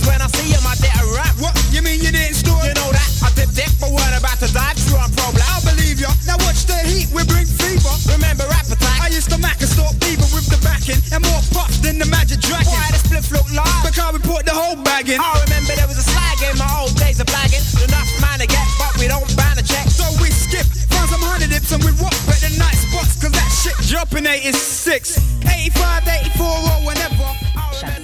Cause when I see him, I did a rap. What? You mean you didn't store? You know that. I did dick, but weren't about to dive through on pro black. I believe ya. Now watch the heat, we bring fever. Remember attack? I used to mac and stalk fever with the backing and more puffs than the magic dragon. Why the split look large? Because we put the whole bag in.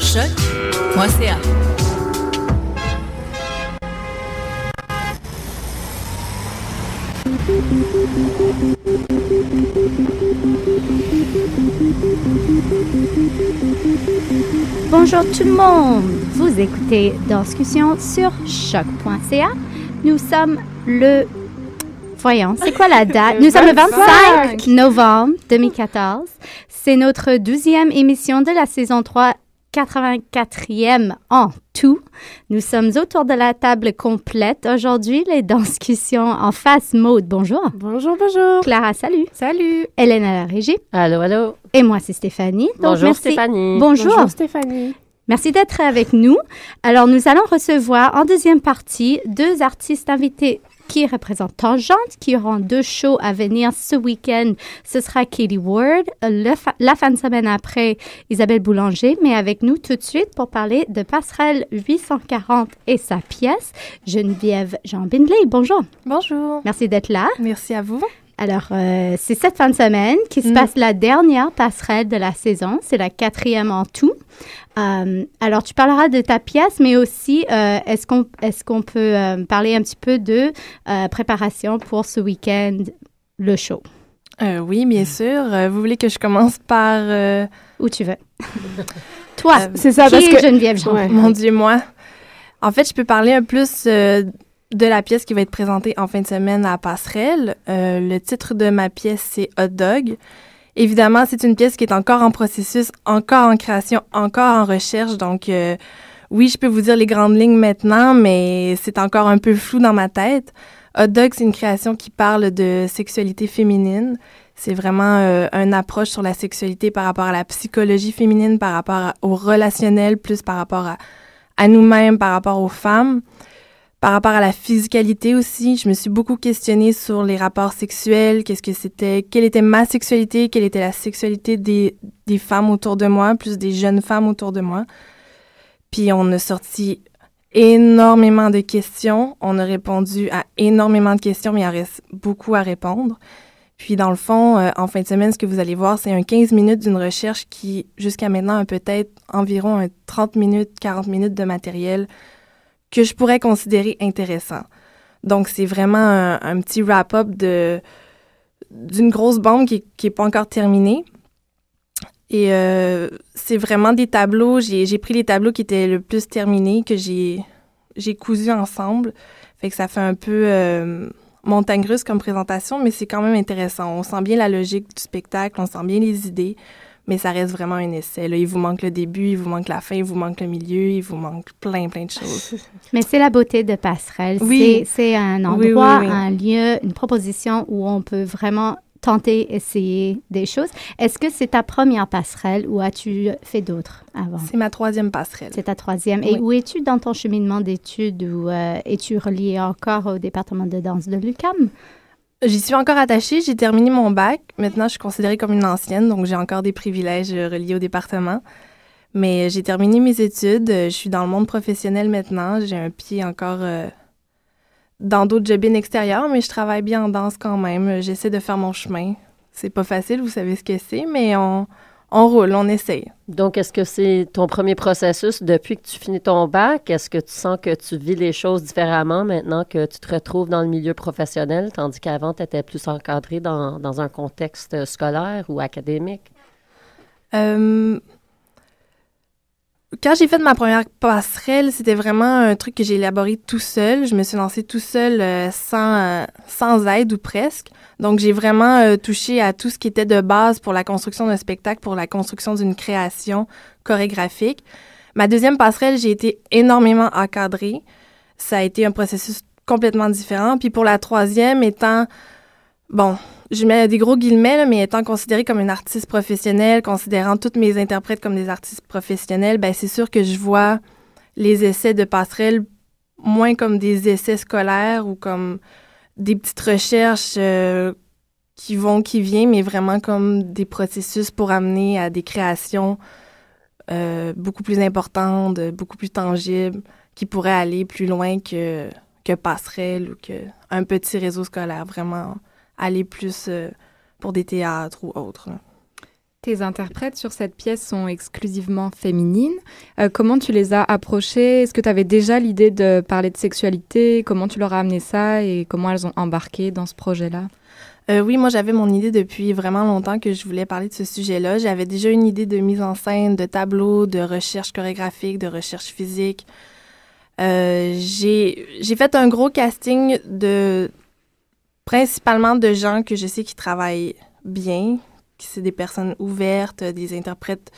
Sur choc.ca. Bonjour tout le monde, vous écoutez Discussion sur choc.ca. Nous sommes le Voyons, c'est quoi la date? Nous sommes le 25 novembre 2014. C'est notre 12e émission de la saison 3, 84e en tout. Nous sommes autour de la table complète aujourd'hui, les discussions en face mode. Bonjour. Bonjour, bonjour. Clara, salut. Salut. Hélène à la régie. Allô, allô. Et moi, c'est Stéphanie. Donc, bonjour, merci. Stéphanie. Bonjour. Bonjour, Stéphanie. Merci d'être avec nous. Alors, nous allons recevoir en deuxième partie deux artistes invités qui représentent Tangente, qui auront deux shows à venir ce week-end. Ce sera Katie Ward, fa- la fin de semaine après Isabelle Boulanger, mais avec nous tout de suite pour parler de Passerelle 840 et sa pièce, Geneviève Jean Bindley. Bonjour. Bonjour. Merci d'être là. Merci à vous. Alors, euh, c'est cette fin de semaine qui se Mm. passe la dernière passerelle de la saison. C'est la quatrième en tout. Euh, alors, tu parleras de ta pièce, mais aussi, euh, est-ce qu'on est qu'on peut parler un petit peu de préparation pour ce week-end, le show? Oui, bien sûr. Vous voulez que je commence par... Où tu veux. Toi, c'est ça, qui parce est que... Geneviève Jean? Ouais, Mon Dieu, moi. En fait, je peux parler un plus de la pièce qui va être présentée en fin de semaine à Passerelle. Euh, le titre de ma pièce, c'est Hot Dog. Évidemment, c'est une pièce qui est encore en processus, encore en création, encore en recherche. Donc, euh, oui, je peux vous dire les grandes lignes maintenant, mais c'est encore un peu flou dans ma tête. Hot Dog, c'est une création qui parle de sexualité féminine. C'est vraiment euh, une approche sur la sexualité par rapport à la psychologie féminine, par rapport au relationnel, plus par rapport à nous-mêmes, par rapport aux femmes. Par rapport à la physicalité aussi, je me suis beaucoup questionnée sur les rapports sexuels, qu'est-ce que c'était, quelle était ma sexualité, quelle était la sexualité des, femmes autour de moi, plus des jeunes femmes autour de moi. Puis on a sorti énormément de questions, on a répondu à énormément de questions, mais il en reste beaucoup à répondre. Puis dans le fond, euh, en fin de semaine, ce que vous allez voir, c'est un 15 minutes d'une recherche qui, jusqu'à maintenant, a peut-être environ un 30 minutes, 40 minutes de matériel que je pourrais considérer intéressant. Donc, c'est vraiment un, petit wrap-up de d'une grosse bande qui n'est pas encore terminée. Et euh, c'est vraiment des tableaux. J'ai pris les tableaux qui étaient le plus terminés, que j'ai cousus ensemble. Fait que ça fait un peu euh, montagne russe comme présentation, mais c'est quand même intéressant. On sent bien la logique du spectacle, on sent bien les idées, mais ça reste vraiment un essai. Là, il vous manque le début, il vous manque la fin, il vous manque le milieu, il vous manque plein, plein de choses. mais c'est la beauté de Passerelle. Oui. C'est un endroit, un lieu, une proposition où on peut vraiment tenter, essayer des choses. Est-ce que c'est ta première passerelle ou as-tu fait d'autres avant? C'est ma troisième passerelle. C'est ta troisième. Et où es-tu dans ton cheminement d'études ou euh, es-tu relié encore au département de danse de l'UCAM? J'y suis encore attachée. J'ai terminé mon bac. Maintenant, je suis considérée comme une ancienne, donc j'ai encore des privilèges euh, reliés au département. Mais j'ai terminé mes études. Je suis dans le monde professionnel maintenant. J'ai un pied encore euh, dans d'autres jobs extérieurs, mais je travaille bien en danse quand même. J'essaie de faire mon chemin. C'est pas facile, vous savez ce que c'est, mais on, on roule, on essaye. Donc, est-ce que c'est ton premier processus depuis que tu finis ton bac? Est-ce que tu sens que tu vis les choses différemment maintenant que tu te retrouves dans le milieu professionnel, tandis qu'avant, tu étais plus encadré dans, dans, un contexte scolaire ou académique? Euh, quand j'ai fait ma première passerelle, c'était vraiment un truc que j'ai élaboré tout seul. Je me suis lancée tout seul euh, sans, euh, sans aide ou presque. Donc, j'ai vraiment euh, touché à tout ce qui était de base pour la construction d'un spectacle, pour la construction d'une création chorégraphique. Ma deuxième passerelle, j'ai été énormément encadrée. Ça a été un processus complètement différent. Puis pour la troisième, étant, bon, je mets des gros guillemets, mais étant considérée comme une artiste professionnelle, considérant toutes mes interprètes comme des artistes professionnels, ben c'est sûr que je vois les essais de passerelle moins comme des essais scolaires ou comme des petites recherches euh, qui vont, qui viennent, mais vraiment comme des processus pour amener à des créations euh, beaucoup plus importantes, beaucoup plus tangibles, qui pourraient aller plus loin que, que passerelle ou que un petit réseau scolaire, vraiment aller plus euh, pour des théâtres ou autres. Tes interprètes sur cette pièce sont exclusivement féminines. Euh, comment tu les as approchées? Est-ce que tu avais déjà l'idée de parler de sexualité? Comment tu leur as amené ça et comment elles ont embarqué dans ce projet-là? Euh, oui, moi j'avais mon idée depuis vraiment longtemps que je voulais parler de ce sujet-là. J'avais déjà une idée de mise en scène, de tableau, de recherche chorégraphique, de recherche physique. j'ai fait un gros casting de principalement de gens que je sais qui travaillent bien, qui c'est des personnes ouvertes, des interprètes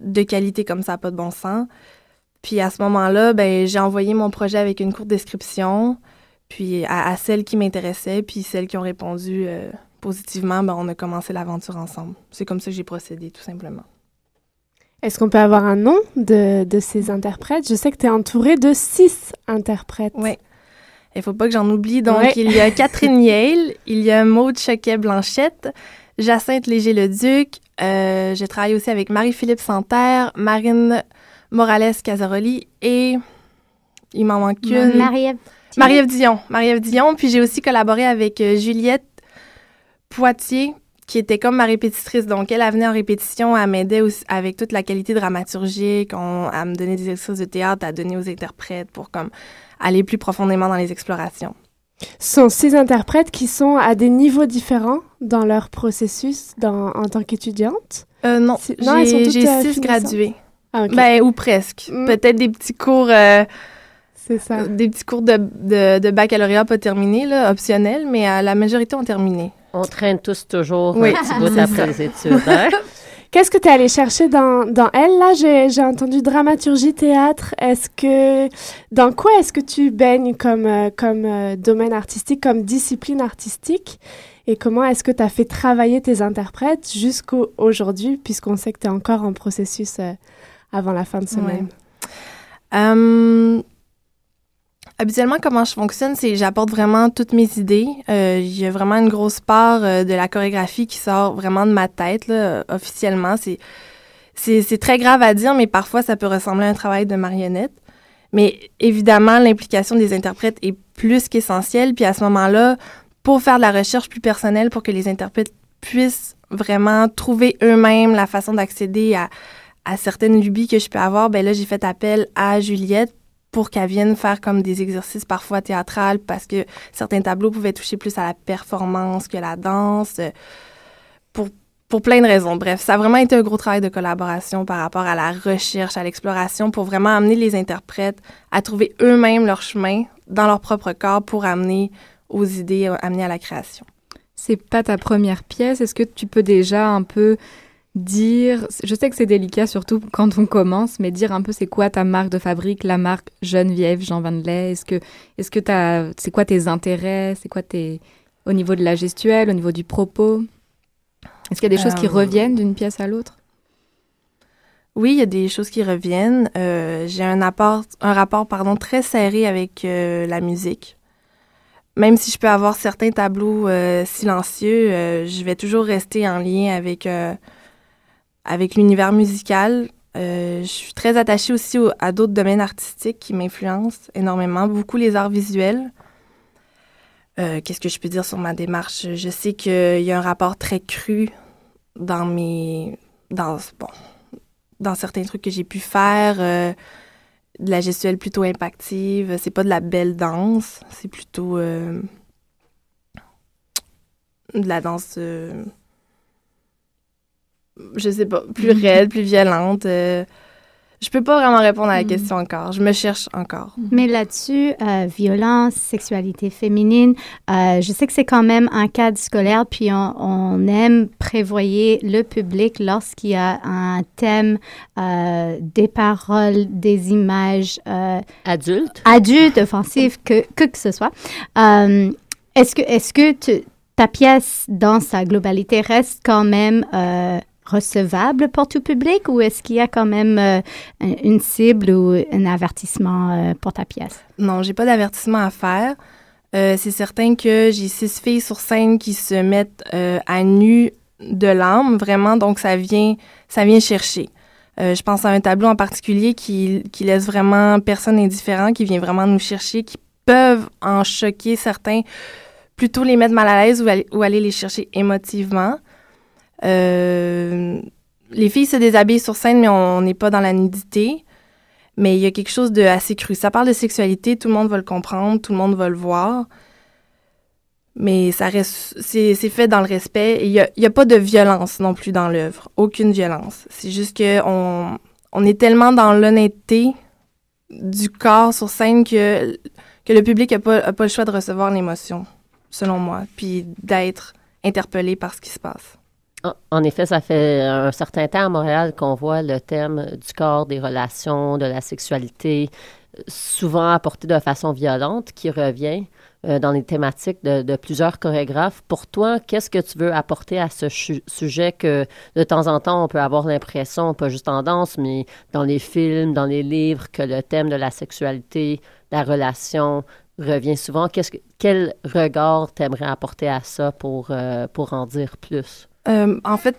de qualité comme ça, pas de bon sens. Puis à ce moment-là, ben, j'ai envoyé mon projet avec une courte description, puis à, celles qui m'intéressaient, puis celles qui ont répondu euh, positivement, ben, on a commencé l'aventure ensemble. C'est comme ça que j'ai procédé, tout simplement. Est-ce qu'on peut avoir un nom de, de ces interprètes? Je sais que tu es entouré de six interprètes. Oui. Il faut pas que j'en oublie. Donc, il y a Catherine Yale, il y a Maude Choquet-Blanchette, Jacinthe Léger-le-Duc. Euh, je travaille aussi avec Marie-Philippe Santerre, Marine Morales-Casaroli et il m'en manque une. Marie-Ève Marie-Ève Dion. Marie-Ève Dion. Puis j'ai aussi collaboré avec euh, Juliette Poitier, qui était comme ma répétitrice. Donc, elle, elle venait en répétition, elle m'aidait avec toute la qualité dramaturgique, on, elle me donnait des exercices de théâtre à donner aux interprètes pour comme aller plus profondément dans les explorations. Ce sont six interprètes qui sont à des niveaux différents dans leur processus dans, en tant qu'étudiante? Euh, non, j'ai euh, six gradués. Ah, ben, ou presque. Mm. Peut-être des petits cours... Euh, c'est ça. Des petits cours de, de, de, baccalauréat pas terminés, là, optionnels, mais la majorité ont terminé. On traîne tous toujours oui. un petit bout après les études. Hein? Qu'est-ce que tu es allé chercher dans, dans elle? Là, j'ai entendu dramaturgie, théâtre. Est-ce que, dans quoi est-ce que tu baignes comme, euh, comme euh, domaine artistique, comme discipline artistique? Et comment est-ce que tu as fait travailler tes interprètes jusqu'à aujourd'hui, puisqu'on sait que tu es encore en processus euh, avant la fin de semaine? Habituellement, comment je fonctionne, c'est j'apporte vraiment toutes mes idées. Euh, Il y a vraiment une grosse part euh, de la chorégraphie qui sort vraiment de ma tête, là, officiellement. C'est, c'est, c'est très grave à dire, mais parfois ça peut ressembler à un travail de marionnette. Mais évidemment, l'implication des interprètes est plus qu'essentielle. Puis à ce moment-là, pour faire de la recherche plus personnelle, pour que les interprètes puissent vraiment trouver eux-mêmes la façon d'accéder à, à certaines lubies que je peux avoir, ben là, j'ai fait appel à Juliette pour qu'elle vienne faire comme des exercices parfois théâtrales parce que certains tableaux pouvaient toucher plus à la performance que la danse, euh, pour, pour plein de raisons. Bref, ça a vraiment été un gros travail de collaboration par rapport à la recherche, à l'exploration, pour vraiment amener les interprètes à trouver eux-mêmes leur chemin dans leur propre corps pour amener aux idées, euh, amener à la création. C'est pas ta première pièce. Est-ce que tu peux déjà un peu dire, je sais que c'est délicat surtout quand on commence, mais dire un peu c'est quoi ta marque de fabrique, la marque Geneviève Jean Van Lay, est-ce que, est-ce que t'as, c'est quoi tes intérêts, c'est quoi tes, au niveau de la gestuelle, au niveau du propos, est-ce qu'il y a des choses qui Euh, reviennent d'une pièce à l'autre? Oui, il y a des choses qui reviennent. Euh, j'ai un, apport, un rapport pardon, très serré avec euh, la musique. Même si je peux avoir certains tableaux silencieux, je vais toujours rester en lien avec, avec l'univers musical. Euh, je suis très attachée aussi au- à d'autres domaines artistiques qui m'influencent énormément, beaucoup les arts visuels. Euh, Qu'est-ce que je peux dire sur ma démarche? Je sais qu'il y a un rapport très cru dans mes... Dans, bon, dans certains trucs que j'ai pu faire, euh, de la gestuelle plutôt impactive. C'est pas de la belle danse, c'est plutôt de la danse, je sais pas, plus raide, plus violente. euh. je peux pas vraiment répondre à la question encore. Je me cherche encore. Mais là-dessus, euh, violence, sexualité féminine, euh, je sais que c'est quand même un cadre scolaire, puis on, on aime prévoyer le public lorsqu'il y a un thème, euh, des paroles, des images. Euh, adultes. Adultes, offensives, que, que que ce soit. Euh, est-ce que, est-ce que tu- ta pièce, dans sa globalité, reste quand même euh, recevable pour tout public ou est-ce qu'il y a quand même euh, un- une cible ou un avertissement euh, pour ta pièce? Non, j'ai pas d'avertissement à faire. Euh, c'est certain que j'ai six filles sur scène qui se mettent à nu de l'âme, vraiment, donc ça vient, chercher. Je pense à un tableau en particulier qui, laisse vraiment personne indifférent, qui vient vraiment nous chercher, qui peuvent en choquer certains, plutôt les mettre mal à l'aise ou ou aller les chercher émotivement. Euh, les filles se déshabillent sur scène, mais on n'est pas dans la nudité. Mais il y a quelque chose de assez cru. Ça parle de sexualité, tout le monde va le comprendre, tout le monde va le voir. Mais ça reste, c'est fait dans le respect. Il n'y a, y a pas de violence non plus dans l'œuvre. Aucune violence. C'est juste que on, est tellement dans l'honnêteté du corps sur scène que, que le public n'a a pas le choix de recevoir l'émotion, selon moi, puis d'être interpellé par ce qui se passe. En- En effet, ça fait un certain temps à Montréal qu'on voit le thème du corps, des relations, de la sexualité, souvent apporté de façon violente, qui revient euh, dans les thématiques de, de plusieurs chorégraphes. Pour toi, qu'est-ce que tu veux apporter à ce sujet que de temps en temps, on peut avoir l'impression, pas juste en danse, mais dans les films, dans les livres, que le thème de la sexualité, la relation revient souvent? Qu'est-ce que, quel regard t'aimerais apporter à ça pour, euh, pour en dire plus? Euh, en fait,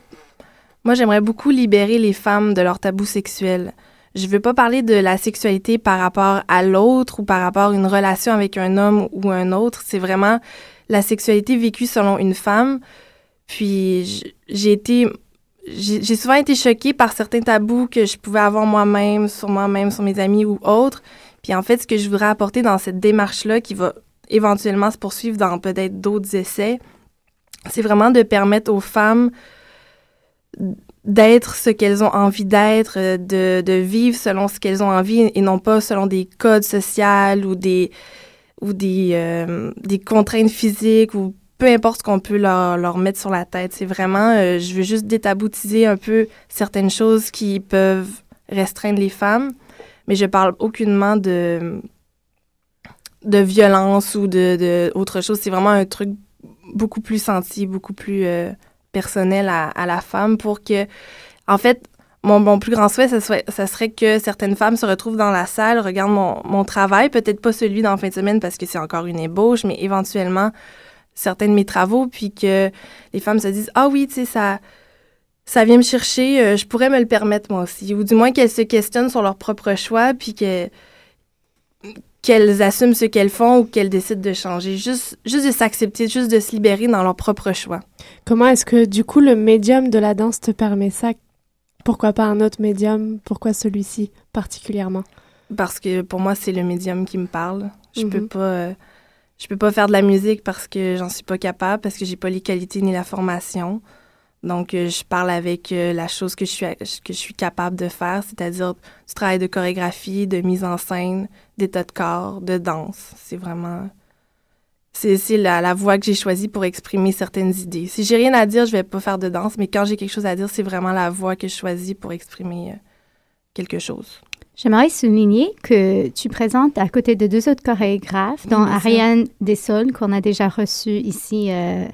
moi, j'aimerais beaucoup libérer les femmes de leur tabou sexuel. Je veux pas parler de la sexualité par rapport à l'autre ou par rapport à une relation avec un homme ou un autre. C'est vraiment la sexualité vécue selon une femme. Puis j'ai j'ai souvent été choquée par certains tabous que je pouvais avoir moi-même, sur moi-même, sur mes amis ou autres. Puis en fait, ce que je voudrais apporter dans cette démarche-là, qui va éventuellement se poursuivre dans peut-être d'autres essais, c'est vraiment de permettre aux femmes d'être ce qu'elles ont envie d'être, euh, de, de vivre selon ce qu'elles ont envie et non pas selon des codes sociaux ou des, ou des, euh, des contraintes physiques ou peu importe ce qu'on peut leur, leur mettre sur la tête. C'est vraiment, euh, je veux juste détaboutiser un peu certaines choses qui peuvent restreindre les femmes, mais je parle aucunement de, de violence ou de, de autre chose. C'est vraiment un truc beaucoup plus senti, beaucoup plus euh, personnel à, la femme pour que, en fait, mon, plus grand souhait, ça serait, que certaines femmes se retrouvent dans la salle, regardent mon, travail, peut-être pas celui la fin de semaine parce que c'est encore une ébauche, mais éventuellement certains de mes travaux, puis que les femmes se disent Ah oui, tu sais, ça, ça vient me chercher, euh, je pourrais me le permettre moi aussi. Ou du moins qu'elles se questionnent sur leur propre choix, puis que qu'elles assument ce qu'elles font ou qu'elles décident de changer. Juste, juste de s'accepter, juste de se libérer dans leur propre choix. Comment est-ce que, du coup, le médium de la danse te permet ça? Pourquoi pas un autre médium? Pourquoi celui-ci particulièrement? Parce que pour moi, c'est le médium qui me parle. Je Mhm. peux pas... euh, je peux pas faire de la musique parce que j'en suis pas capable, parce que j'ai pas les qualités ni la formation. Donc, euh, je parle avec euh, la chose que je suis que je suis capable de faire, c'est-à-dire du travail de chorégraphie, de mise en scène, d'état de corps, de danse. C'est vraiment c'est la, la voie que j'ai choisie pour exprimer certaines idées. Si j'ai rien à dire, je vais pas faire de danse, mais quand j'ai quelque chose à dire, c'est vraiment la voie que je choisis pour exprimer euh, quelque chose. J'aimerais souligner que tu présentes à côté de deux autres chorégraphes, dont. Ariane Dessol, qu'on a déjà reçue ici euh,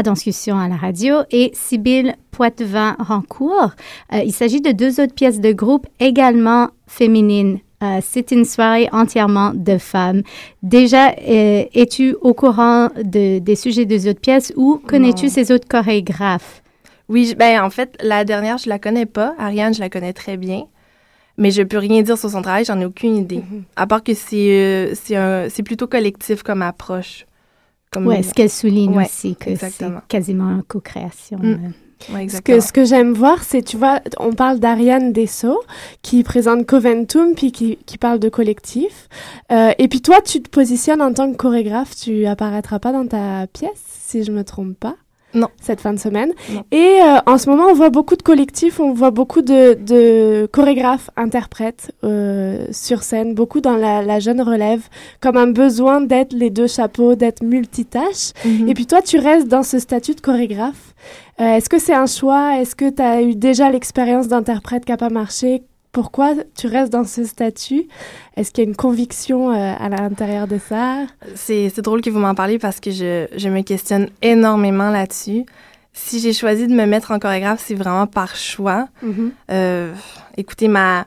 à Discussion à la radio, et Sybille Poitvin-Rancourt. Euh, il s'agit de deux autres pièces de groupe également féminines. Euh, c'est une soirée entièrement de femmes. Déjà, euh, es-tu au courant de- des sujets des autres pièces ou connais-tu ces autres chorégraphes? Oui, ben en fait, la dernière, je la connais pas. Ariane, je la connais très bien. Mais je peux rien dire sur son travail, j'en ai aucune idée. À part que c'est euh, plutôt collectif comme approche. Comme Oui, ce qu'elle souligne Ouais, aussi, que c'est quasiment une co-création. Mm. euh. Ouais, Ce que, ce que j'aime voir, c'est, tu vois, on parle d'Ariane Dessau, qui présente Coventum, puis qui, qui parle de collectif. Euh, et puis toi, tu te positionnes en tant que chorégraphe, tu apparaîtras pas dans ta pièce, si je me trompe pas. Non. Cette fin de semaine. Non. Et euh, en ce moment, on voit beaucoup de collectifs, on voit beaucoup de, de chorégraphes, interprètes euh, sur scène, beaucoup dans la, la jeune relève, comme un besoin d'être les deux chapeaux, d'être multitâches. Mhm. Et puis toi, tu restes dans ce statut de chorégraphe. Euh, Est-ce que c'est un choix? Est-ce que tu as eu déjà l'expérience d'interprète qui n'a pas marché? Pourquoi tu restes dans ce statut? Est-ce qu'il y a une conviction euh, à l'intérieur de ça? C'est drôle que vous m'en parliez parce que je, je me questionne énormément là-dessus. Si j'ai choisi de me mettre en chorégraphe, c'est vraiment par choix. Mhm. Euh, écoutez, ma,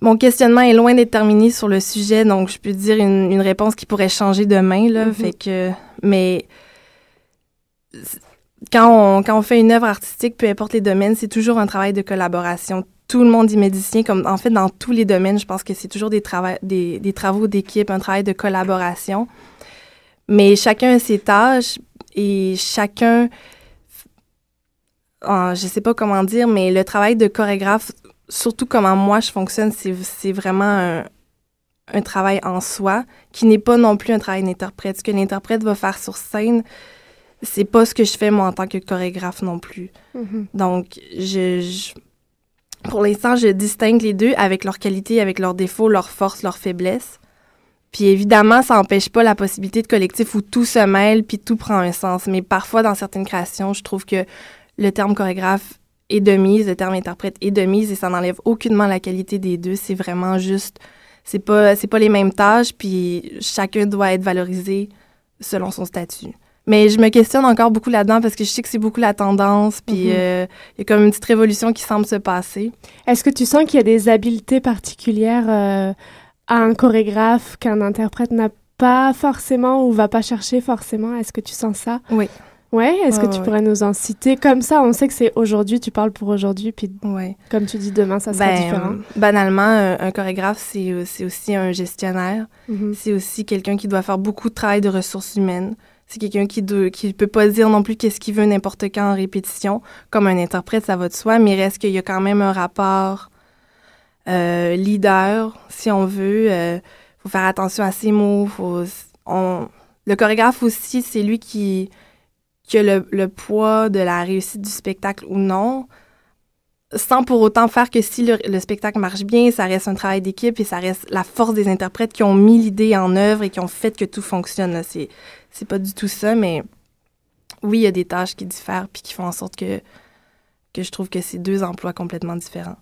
mon questionnement est loin d'être terminé sur le sujet, donc je peux dire une, une réponse qui pourrait changer demain. Là, Mhm. fait que, mais quand on, quand on fait une œuvre artistique, peu importe les domaines, c'est toujours un travail de collaboration. Tout le monde dit médecin, comme en fait dans tous les domaines, je pense que c'est toujours des, trava- des, des travaux d'équipe, un travail de collaboration. Mais chacun a ses tâches et chacun, ah, je sais pas comment dire, mais le travail de chorégraphe, surtout comment moi je fonctionne, c'est vraiment un, un travail en soi qui n'est pas non plus un travail d'interprète. Ce que l'interprète va faire sur scène, c'est pas ce que je fais moi en tant que chorégraphe non plus. Mhm. Donc, je, je- pour l'instant, je distingue les deux avec leurs qualités, avec leurs défauts, leurs forces, leurs faiblesses. Puis évidemment, ça n'empêche pas la possibilité de collectif où tout se mêle puis tout prend un sens. Mais parfois, dans certaines créations, je trouve que le terme chorégraphe est de mise, le terme interprète est de mise et ça n'enlève aucunement la qualité des deux. C'est vraiment juste, c'est pas, c'est pas les mêmes tâches puis chacun doit être valorisé selon son statut. Mais je me questionne encore beaucoup là-dedans parce que je sais que c'est beaucoup la tendance, puis Mhm. euh, il y a comme une petite révolution qui semble se passer. Est-ce que tu sens qu'il y a des habiletés particulières euh, à un chorégraphe qu'un interprète n'a pas forcément ou va pas chercher forcément? Est-ce que tu sens ça? Oui. Ouais, est-ce que tu ouais. pourrais nous en citer? Comme ça, on sait que c'est aujourd'hui, tu parles pour aujourd'hui, puis Ouais. comme tu dis, demain, ça sera Ben, différent. Banalement, un, un chorégraphe, c'est euh, c'est aussi un gestionnaire. Mhm. C'est aussi quelqu'un qui doit faire beaucoup de travail de ressources humaines. C'est quelqu'un qui ne peut pas dire non plus qu'est-ce qu'il veut n'importe quand en répétition. Comme un interprète, ça va de soi, mais il reste qu'il y a quand même un rapport euh, leader, si on veut. Il faut faire attention à ses mots. Faut, le chorégraphe aussi, c'est lui qui, a le, poids de la réussite du spectacle ou non sans pour autant faire que si le, le spectacle marche bien, ça reste un travail d'équipe et ça reste la force des interprètes qui ont mis l'idée en œuvre et qui ont fait que tout fonctionne. C'est, c'est pas du tout ça, mais oui, il y a des tâches qui diffèrent puis qui font en sorte que, que je trouve que c'est deux emplois complètement différents.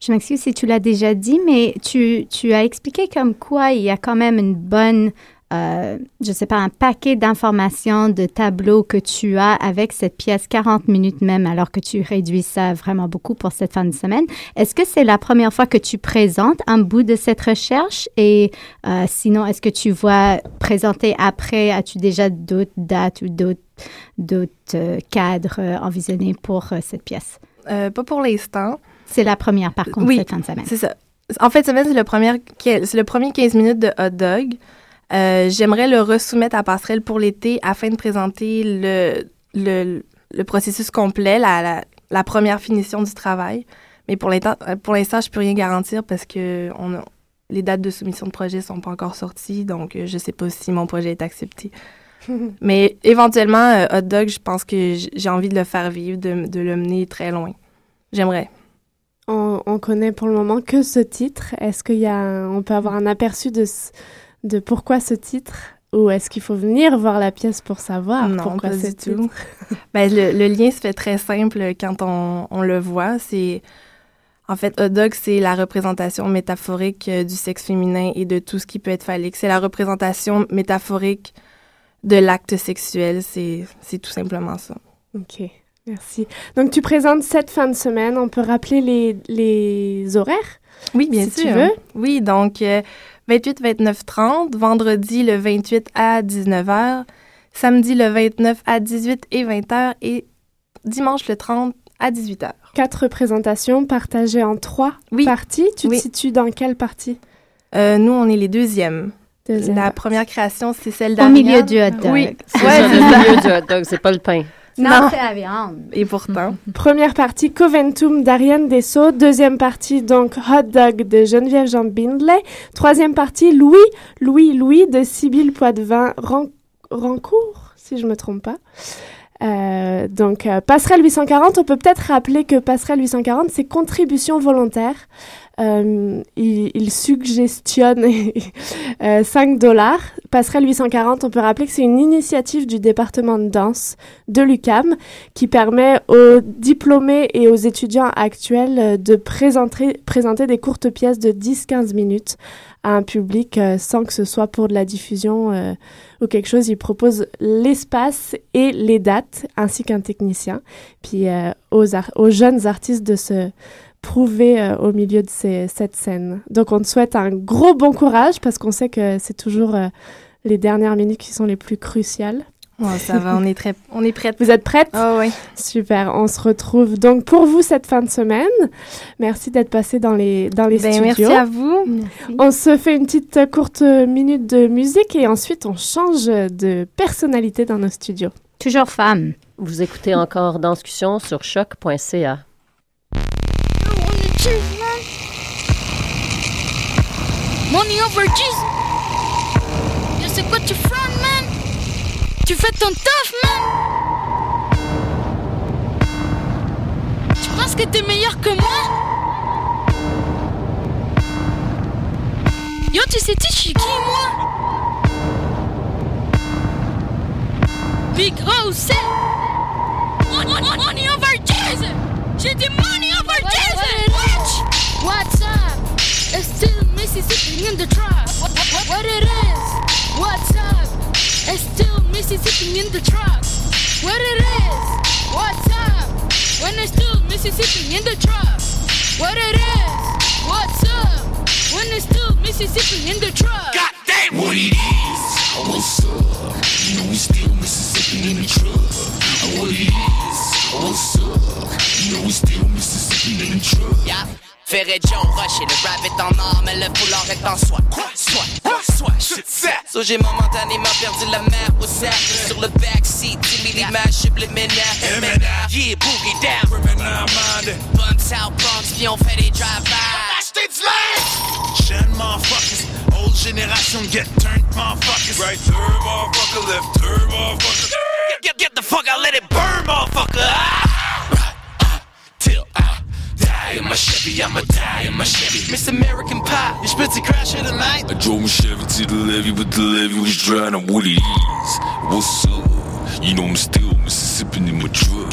Je m'excuse si tu l'as déjà dit, mais tu, tu as expliqué comme quoi il y a quand même une bonne euh, je sais pas, un paquet d'informations, de tableaux que tu as avec cette pièce 40 minutes même, alors que tu réduis ça vraiment beaucoup pour cette fin de semaine. Est-ce que c'est la première fois que tu présentes un bout de cette recherche? Et euh, sinon, est-ce que tu vois présenter après? As-tu déjà d'autres dates ou d'autres d'autres euh, cadres envisagés pour cette pièce? Pas pour l'instant. C'est la première, par contre, Oui, cette fin de semaine. C'est ça. En fait, semaine, c'est le, premier, c'est le premier 15 minutes de hot dog. Euh, J'aimerais le resoumettre à Passerelle pour l'été afin de présenter le, le, le processus complet, la, la, la première finition du travail. Mais pour l'instant, pour l'instant, je peux rien garantir parce que on a- les dates de soumission de projet sont pas encore sorties, donc euh, je sais pas si mon projet est accepté. Mais éventuellement, euh, hot dog, je pense que j'ai envie de le faire vivre, de, de le mener très loin. J'aimerais. On, on connaît pour le moment que ce titre. Est-ce qu'il y a, un- on peut avoir un aperçu de, ce- de pourquoi ce titre ou est-ce qu'il faut venir voir la pièce pour savoir Non, pourquoi pas ce du titre? tout. Ben, le, le lien se fait très simple quand on, on le voit. C'est en fait, hot dog, c'est la représentation métaphorique euh, du sexe féminin et de tout ce qui peut être phallique. C'est la représentation métaphorique de l'acte sexuel. C'est c'est tout simplement ça. Ok, merci. Donc tu présentes cette fin de semaine. On peut rappeler les, les horaires? Oui, bien si sûr. tu veux. Oui, donc euh, 28, 29, 30, vendredi le 28 à 19h, samedi le 29 à 18 et 20h et dimanche le 30 à 18h. Quatre représentations partagées en trois parties. Tu Oui. te situes dans quelle partie? Euh, nous, on est les deuxièmes. Deuxième La partie. première création, c'est celle Au d'Ariane. milieu du hot dog. Oui, C'est Ouais, ça, c'est le ça. milieu du hot dog, c'est pas le pain. Non, c'est la viande. Et pourtant. Première partie, Coventum d'Ariane Dessau. Deuxième partie, donc, Hot Dog de Geneviève Jean Bindley. Troisième partie, Louis, Louis, Louis de Sybille Poitvin Ran- Rancourt, si je me trompe pas. Euh, donc, euh, Passerelle 840, on peut peut-être rappeler que Passerelle 840, c'est contribution volontaire. Euh, il, suggestionne euh, 5 dollars. Passerelle 840, on peut rappeler que c'est une initiative du département de danse de l'UCAM qui permet aux diplômés et aux étudiants actuels euh, de présenter, présenter des courtes pièces de 10-15 minutes à un public euh, sans que ce soit pour de la diffusion euh, ou quelque chose. Il propose l'espace et les dates ainsi qu'un technicien. Puis euh, aux, aux jeunes artistes de se prouver euh, au milieu de ces- cette scène. Donc on te souhaite un gros bon courage parce qu'on sait que c'est toujours euh, les dernières minutes qui sont les plus cruciales. Ouais, ça va, on est très, on est prête. Vous êtes prête Ah oui. Super. On se retrouve donc pour vous cette fin de semaine. Merci d'être passé dans les dans les Ben, studios. merci à vous. On se fait une petite euh, courte minute de musique et ensuite on change de personnalité dans nos studios. Toujours femme. Vous écoutez encore Danscussion sur choc.ca. Money over Jesus. Je sais quoi tu frontes, man. Tu fais ton taf, man. Tu penses que t'es meilleur que moi? Yo, tu sais-tu, je suis moi? Big O, c'est. Money, money over Jesus. Dit money over Jesus. What's up? It's still Mississippi in the truck. What, what, what it is? What's up? It's still Mississippi in the truck. What it is? What's up? When it's still Mississippi in the truck. What it is? What's up? When it's still Mississippi in the truck. God damn What it is, what's up? You know we still Mississippi in the truck. What it is, what's up? You know we still Mississippi in the truck. Yeah. Ferret John Rush et le rap est en or, mais le foulard est en soi. Soit, soit, shit set. So j'ai momentanément perdu la map au sac. Sur le backseat, timide image subliminaire. Yeah, boogie down. Criminal minded. Bumps out Bronx, puis on fait des drive-by. Jeune motherfuckers, old generation get turned motherfuckers. Right turn motherfucker, left turn motherfucker. Get, get, get the fuck out, let it burn, motherfucker. Till I die in my Chevy, I'ma die in my Chevy. Miss American Pie, ich spit sie Crasher tonight. I drove my Chevy to the levee, but the levee was dry. Now what it is, what's up? You know I'm still Mississippi in my truck.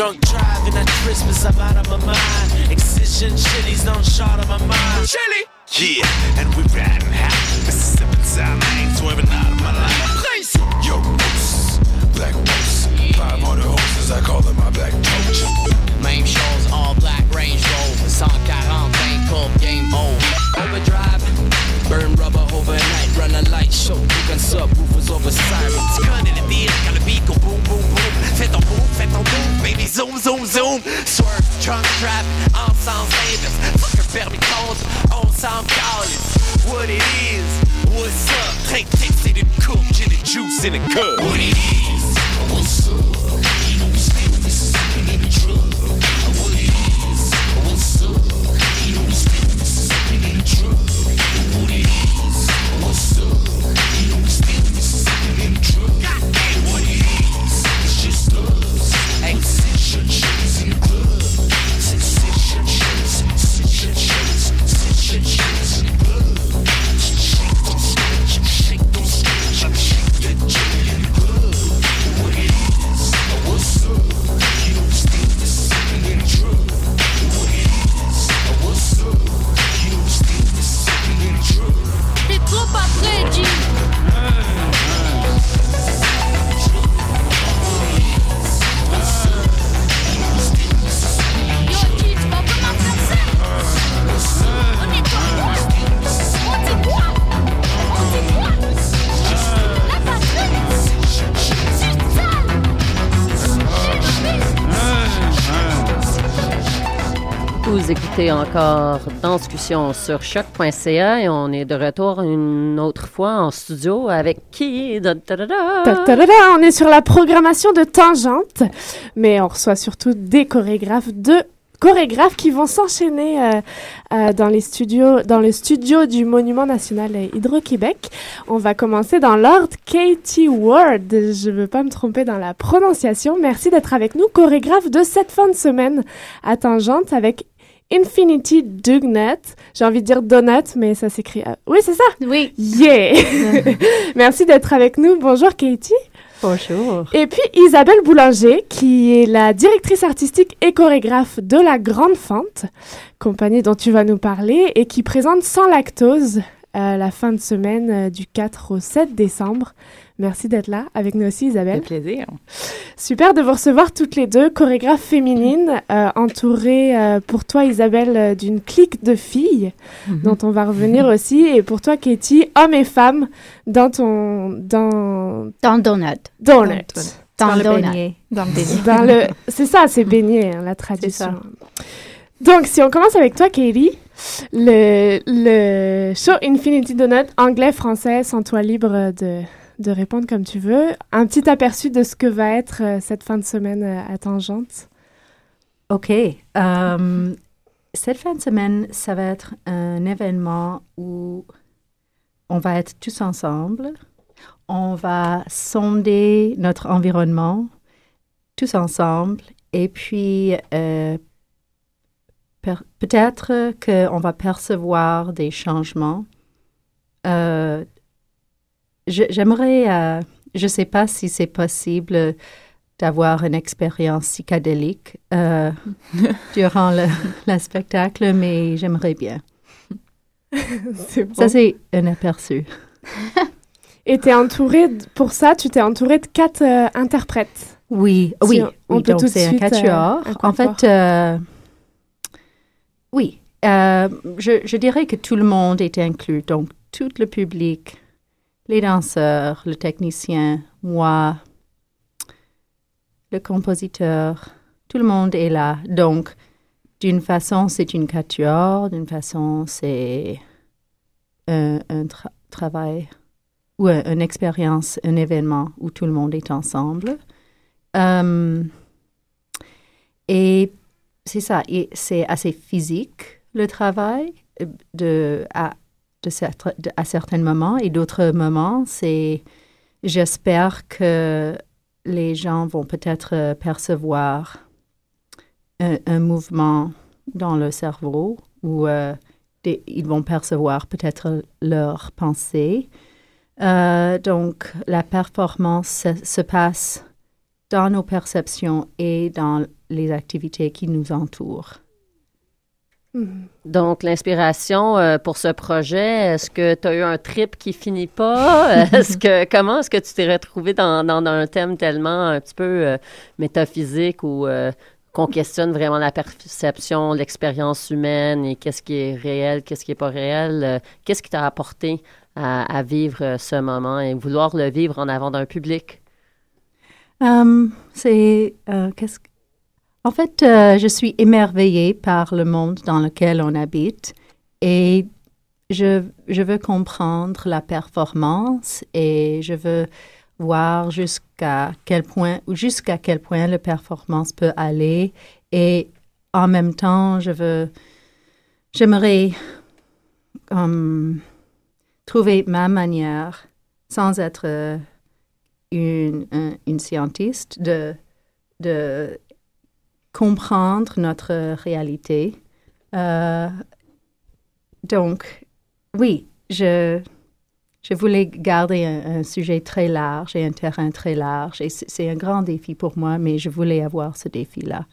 Drunk driving at Christmas, I'm out of my mind. Excision chilies on shot of my mind. Chili! Yeah, and we riding high. Mississippi time, I ain't swerving out of my life. Place! Yo, Moose, Black Moose. 500 horses, I call them my black coach. Même chose, all black Range Rover 140, courbe, game over Overdrive, burn rubber overnight Run a light show, boucan subwoofers over sirens zoom zoom zoom. Swerve, trunk trap, ensemble Davis Fuck un permis compte, on s'en What it is, what's up? Take tips in the coupe, j'ai the juice in the cup. What it is, what's up encore Danscussion sur choc.ca et on est de retour une autre fois en studio avec qui? Da, on est sur la programmation de Tangente, mais on reçoit surtout des chorégraphes de chorégraphes qui vont s'enchaîner euh, euh, dans les studios dans le studio du Monument national Hydro-Québec. On va commencer dans l'ordre Katie Ward. Je veux pas me tromper dans la prononciation. Merci d'être avec nous, chorégraphe de cette fin de semaine à Tangente avec Infinity Dugnut. J'ai envie de dire donut, mais ça s'écrit. euh, Oui, c'est ça. Oui. Yeah. Merci d'être avec nous. Bonjour Katie. Bonjour. Et puis Isabelle Boulanger, qui est la directrice artistique et chorégraphe de la Grande Fente, compagnie dont tu vas nous parler, et qui présente Sans lactose euh, la fin de semaine euh, du 4 au 7 décembre. Merci d'être là avec nous aussi, Isabelle. plaisir. Super de vous recevoir toutes les deux, chorégraphes féminines, euh, entourées euh, pour toi, Isabelle, euh, d'une clique de filles, Mhm. dont on va revenir aussi, et pour toi, Katie, hommes et femmes, dans ton... Dans, dans Donut. Donut. Dans Dans le Donut. beignet. Dans le beignet. C'est ça, c'est baigné, hein, la traduction. Donc, si on commence avec toi, Katie, le, le show Infinity Donut, anglais, français, sans toi libre de, de répondre comme tu veux. Un petit aperçu de ce que va être euh, cette fin de semaine euh, à Tangente. OK. Euh, cette fin de semaine, ça va être un événement où on va être tous ensemble. On va sonder notre environnement tous ensemble. Et puis, peut-être qu'on va percevoir des changements. J'aimerais, euh, je ne sais pas si c'est possible d'avoir une expérience psychédélique euh, durant le, le spectacle, mais j'aimerais bien. C'est bon. Ça, c'est un aperçu. Et t'es entourée, de- pour ça, tu t'es entourée de quatre euh, interprètes. Oui, Si oui, on- oui, peut donc tout de c'est un suite, euh, en fait, euh, oui, je, je dirais que tout le monde est inclus. Donc, tout le public, les danseurs, le technicien, moi, le compositeur, tout le monde est là. Donc, d'une façon, c'est une quatuor, d'une façon, c'est un, un tra- travail ou un- une expérience, un événement où tout le monde est ensemble. Euh, et c'est ça, c'est assez physique le travail euh, de, à, à certains moments et d'autres moments, c'est j'espère que les gens vont peut-être euh, percevoir un, mouvement dans le cerveau ou euh, ils vont percevoir peut-être leurs pensées. Euh, donc, la performance se passe dans nos perceptions et dans les activités qui nous entourent. Donc, l'inspiration euh, pour ce projet, est-ce que tu as eu un trip qui finit pas? est-ce que, comment est-ce que tu t'es retrouvé dans, dans, un thème tellement un petit peu euh, métaphysique ou euh, qu'on questionne vraiment la perception, l'expérience humaine et qu'est-ce qui est réel, qu'est-ce qui est pas réel? qu'est-ce qui t'a apporté à, à vivre ce moment et vouloir le vivre en avant d'un public? C'est qu'est-ce que- En fait, euh, je suis émerveillée par le monde dans lequel on habite et je, veux comprendre la performance et je veux voir jusqu'à quel point jusqu'à quel point la performance peut aller et en même temps, je veux j'aimerais hum, trouver ma manière sans être une, un- une scientiste, de, de comprendre notre réalité. Euh, donc, oui, je, je voulais garder un, un sujet très large et un terrain très large. Et c'est un grand défi pour moi, mais je voulais avoir ce défi-là.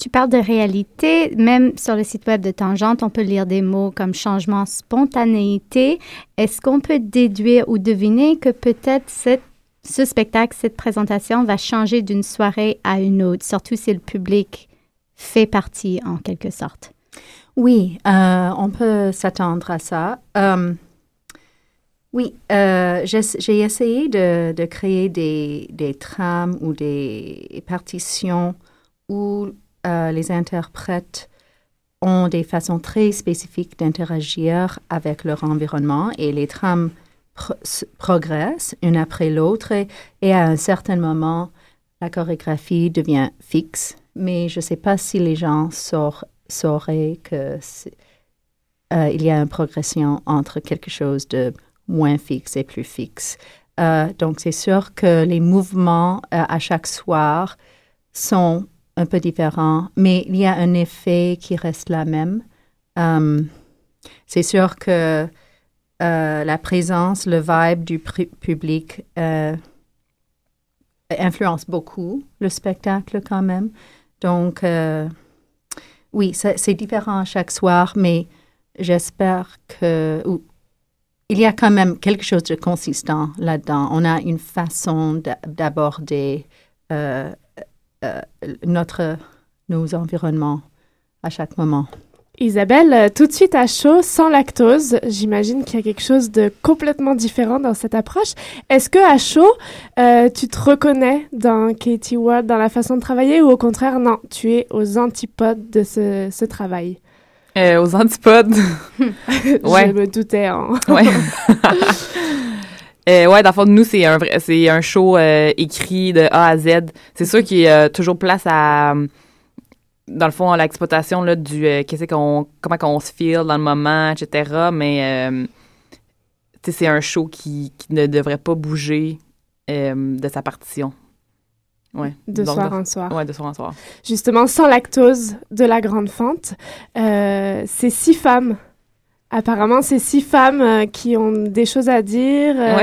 Tu parles de réalité, même sur le site web de Tangente, on peut lire des mots comme changement, spontanéité. Est-ce qu'on peut déduire ou deviner que peut-être cette- ce spectacle, cette présentation va changer d'une soirée à une autre, surtout si le public fait partie en quelque sorte? Oui, euh, on peut s'attendre à ça. Euh, oui, euh, j'ai essayé de, créer des, trames ou des partitions où les interprètes ont des façons très spécifiques d'interagir avec leur environnement et les trames pro- progressent une après l'autre et, à un certain moment, la chorégraphie devient fixe, mais je ne sais pas si les gens saur- sauraient que euh, il y a une progression entre quelque chose de moins fixe et plus fixe. Euh, donc, c'est sûr que les mouvements euh, à chaque soir sont un peu différents, mais il y a un effet qui reste la même. C'est sûr que euh, la présence, le vibe du public euh, influence beaucoup le spectacle quand même. Donc, euh, oui, c'est différent chaque soir, mais j'espère que... il y a quand même quelque chose de consistant là-dedans. On a une façon d'a- d'aborder notre, nos environnements à chaque moment. Isabelle, euh, tout de suite à chaud, sans lactose, j'imagine qu'il y a quelque chose de complètement différent dans cette approche. Est-ce que à chaud, euh, tu te reconnais dans Katie Ward, dans la façon de travailler, ou au contraire, non, tu es aux antipodes de ce, ce travail? Euh, aux antipodes. ouais. Je me doutais. Hein. Ouais. Euh, ouais, dans le fond, nous, c'est un, vrai- c'est un show écrit de A à Z. C'est sûr qu'il y a toujours place à, dans le fond, l'exploitation là, du euh, qu'est-ce qu'on, comment qu'on se feel dans le moment, etc. Mais euh, c'est un show qui, qui ne devrait pas bouger euh, de sa partition. Ouais. De Donc, soir en soir. Ouais, de soir en soir. Justement, sans lactose de la grande fente, c'est six femmes. Apparemment, c'est six femmes euh, qui ont des choses à dire. euh,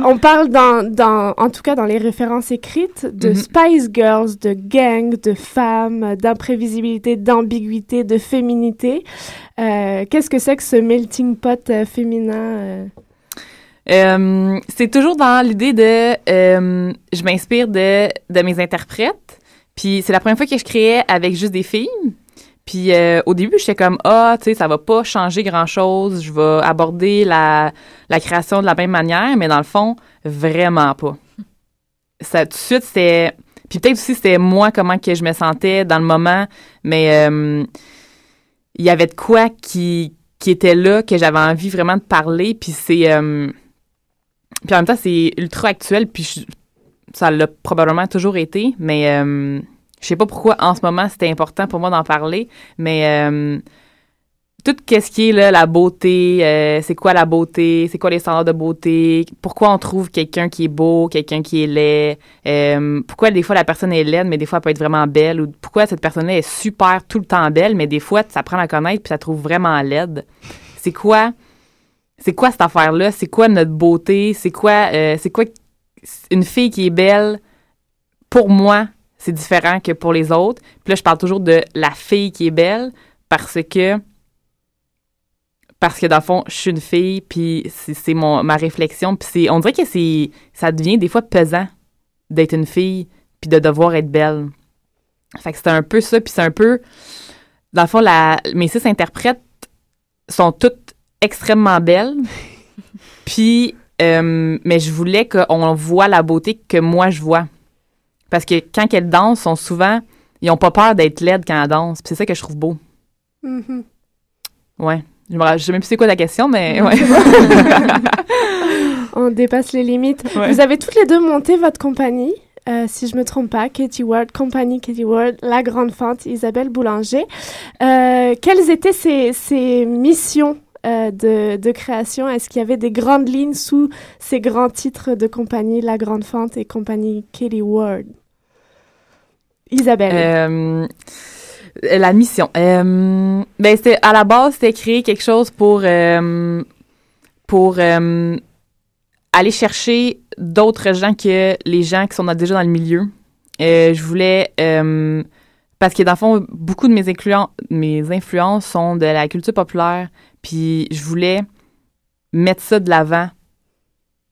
on parle dans, dans, en tout cas dans les références écrites, de Mhm. Spice Girls, de gang, de femmes, d'imprévisibilité, d'ambiguïté, de féminité. Euh, Qu'est-ce que c'est que ce melting pot féminin c'est toujours dans l'idée de je m'inspire de, de mes interprètes. Puis c'est la première fois que je créais avec juste des filles. Puis euh, au début, j'étais comme ah, tu sais, ça va pas changer grand-chose, je vais aborder la, la création de la même manière, mais dans le fond, vraiment pas. Ça tout de suite c'était puis peut-être aussi c'était moi comment que je me sentais dans le moment, mais euh, il y avait de quoi qui qui était là que j'avais envie vraiment de parler, puis c'est euh, puis en même temps, c'est ultra actuel, puis ça l'a probablement toujours été, mais euh, je sais pas pourquoi en ce moment c'était important pour moi d'en parler, mais euh, tout ce qui est la beauté, euh, c'est quoi la beauté, c'est quoi les standards de beauté, pourquoi on trouve quelqu'un qui est beau, quelqu'un qui est laid, euh, pourquoi des fois la personne est laide, mais des fois elle peut être vraiment belle, ou pourquoi cette personne-là est super tout le temps belle, mais des fois ça prend à la connaître puis ça trouve vraiment laide. C'est quoi c'est quoi cette affaire-là? C'est quoi notre beauté? C'est quoi, c'est quoi une fille qui est belle pour moi, c'est différent que pour les autres. Puis là, je parle toujours de la fille qui est belle parce que parce que dans le fond, je suis une fille, puis c'est mon ma réflexion, puis c'est on dirait que c'est ça devient des fois pesant d'être une fille puis de devoir être belle. Fait que c'est un peu ça, puis c'est un peu dans le fond la mes six interprètes sont toutes extrêmement belles. puis euh, mais je voulais qu'on voit la beauté que moi je vois. Parce que quand elles dansent, sont souvent ils ont pas peur d'être laides quand elles dansent, c'est ça que je trouve beau. Mhm. Ouais. Je, me, je sais même plus c'est quoi la question, mais ouais. On dépasse les limites. Ouais. Vous avez toutes les deux monté votre compagnie, euh, si je me trompe pas, Katie Ward, compagnie Katie Ward, La Grande Fente, Isabelle Boulanger. Euh, quelles étaient ces, ces missions euh, de, de création? Est-ce qu'il y avait des grandes lignes sous ces grands titres de compagnie, La Grande Fente et compagnie Katie Ward? Isabelle. Euh, la mission. Euh, ben, c'était, à la base, c'était créer quelque chose pour, euh, pour aller chercher d'autres gens que les gens qui sont déjà dans le milieu. Je voulais... parce que dans le fond, beaucoup de mes, mes influences sont de la culture populaire. Puis je voulais mettre ça de l'avant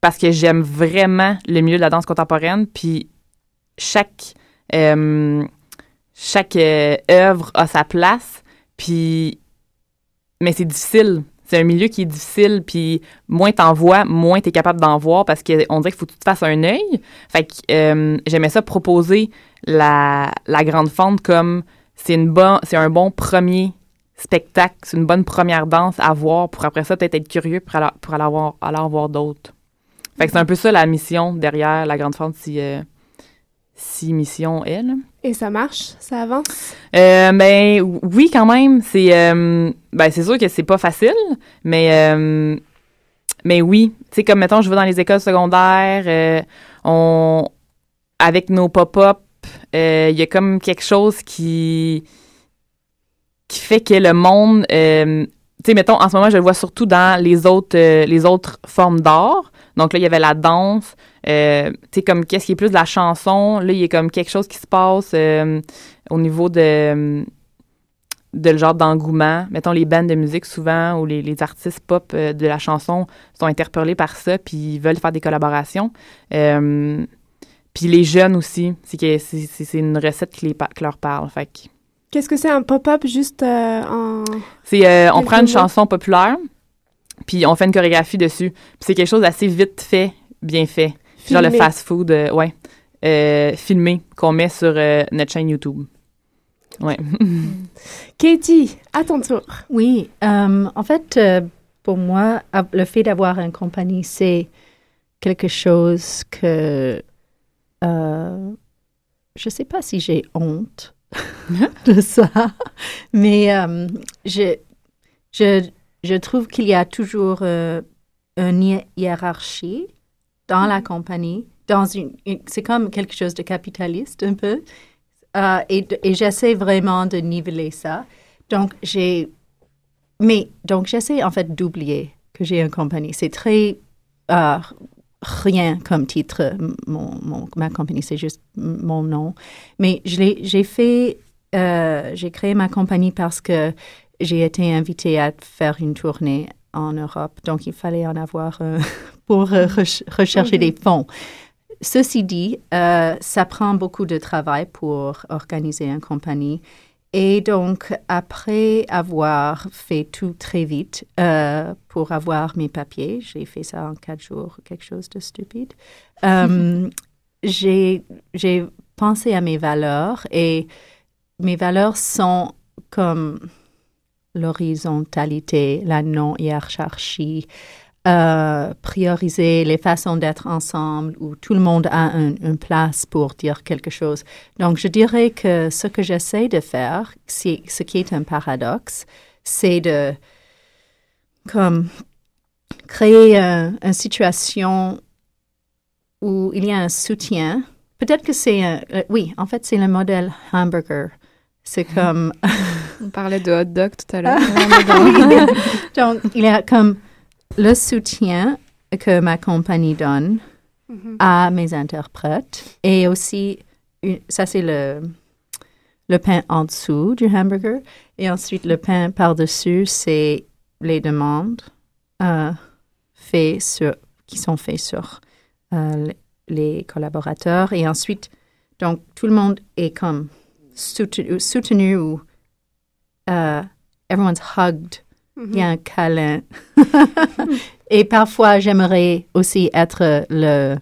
parce que j'aime vraiment le milieu de la danse contemporaine. Puis chaque euh, chaque euh, œuvre a sa place. Puis, mais c'est difficile. C'est un milieu qui est difficile. Puis moins t'en vois, moins t'es capable d'en voir parce qu'on dirait qu'il faut que tu te fasses un œil. Fait que euh, j'aimais ça proposer la, la grande fente comme c'est une bon, c'est un bon premier spectacle, c'est une bonne première danse à voir pour après ça peut-être être curieux pour aller, pour aller, voir, aller en voir d'autres. Fait que c'est un peu ça la mission derrière la grande fente si, euh, si mission est. là. Et ça marche? Ça avance? Euh, ben oui, quand même. C'est euh, ben c'est sûr que c'est pas facile, mais euh, mais oui. Tu sais comme mettons, je vais dans les écoles secondaires, on avec nos pop-up, il y a comme quelque chose qui qui fait que le monde, tu sais mettons en ce moment, je le vois surtout dans les autres les autres formes d'art. Donc là, il y avait la danse, euh, tu sais, comme qu'est-ce qui est plus de la chanson. Là, il y a comme quelque chose qui se passe euh, au niveau de, de le genre d'engouement. Mettons, les bandes de musique, souvent, ou les, les artistes pop euh, de la chanson sont interpellés par ça, puis ils veulent faire des collaborations. Euh, puis les jeunes aussi, c'est que c'est une recette qui, les, qui leur parle. Fait que Qu'est-ce que c'est un pop-up juste en... c'est, on prend une chanson populaire, puis on fait une chorégraphie dessus. Puis c'est quelque chose d'assez vite fait, bien fait. Genre le fast-food, euh, ouais. Euh, filmé, qu'on met sur euh, notre chaîne YouTube. Ouais. Katie, à ton tour. Oui, euh, en fait, euh, pour moi, le fait d'avoir une compagnie, c'est quelque chose que euh, je ne sais pas si j'ai honte de ça, mais euh, je, je, je trouve qu'il y a toujours euh, une hi- hiérarchie dans la compagnie. Dans une, une- c'est comme quelque chose de capitaliste un peu. Euh, et j'essaie vraiment de niveler ça. Donc, j'ai. Mais, donc, j'essaie en fait d'oublier que j'ai une compagnie. C'est très. euh, rien comme titre. Mon, mon- ma compagnie, c'est juste mon nom. Mais j'ai fait. euh, j'ai créé ma compagnie parce que j'ai été invitée à faire une tournée en Europe. Donc, il fallait en avoir euh, pour euh, rech- rechercher Mhm. des fonds. Ceci dit, euh, ça prend beaucoup de travail pour organiser une compagnie. Et donc, après avoir fait tout très vite euh, pour avoir mes papiers, j'ai fait ça en quatre jours, quelque chose de stupide, euh, j'ai j'ai pensé à mes valeurs et mes valeurs sont comme l'horizontalité, la non-hiérarchie, euh, prioriser les façons d'être ensemble où tout le monde a un- une place pour dire quelque chose. Donc, je dirais que ce que j'essaie de faire, ce qui est un paradoxe, c'est de comme créer un- une situation où il y a un soutien. Peut-être que c'est un, euh, oui, en fait, c'est le modèle hamburger. C'est comme On parlait de hot dog tout à l'heure. Donc, il y a comme le soutien que ma compagnie donne Mhm. à mes interprètes et aussi ça c'est le, le pain en dessous du hamburger. Et ensuite, le pain par-dessus, c'est les demandes euh, faites sur, qui sont faites sur euh, les- collaborateurs. Et ensuite, donc, tout le monde est comme soutenu, soutenu ou euh, everyone's hugged. Il y a un câlin. et parfois, j'aimerais aussi être le,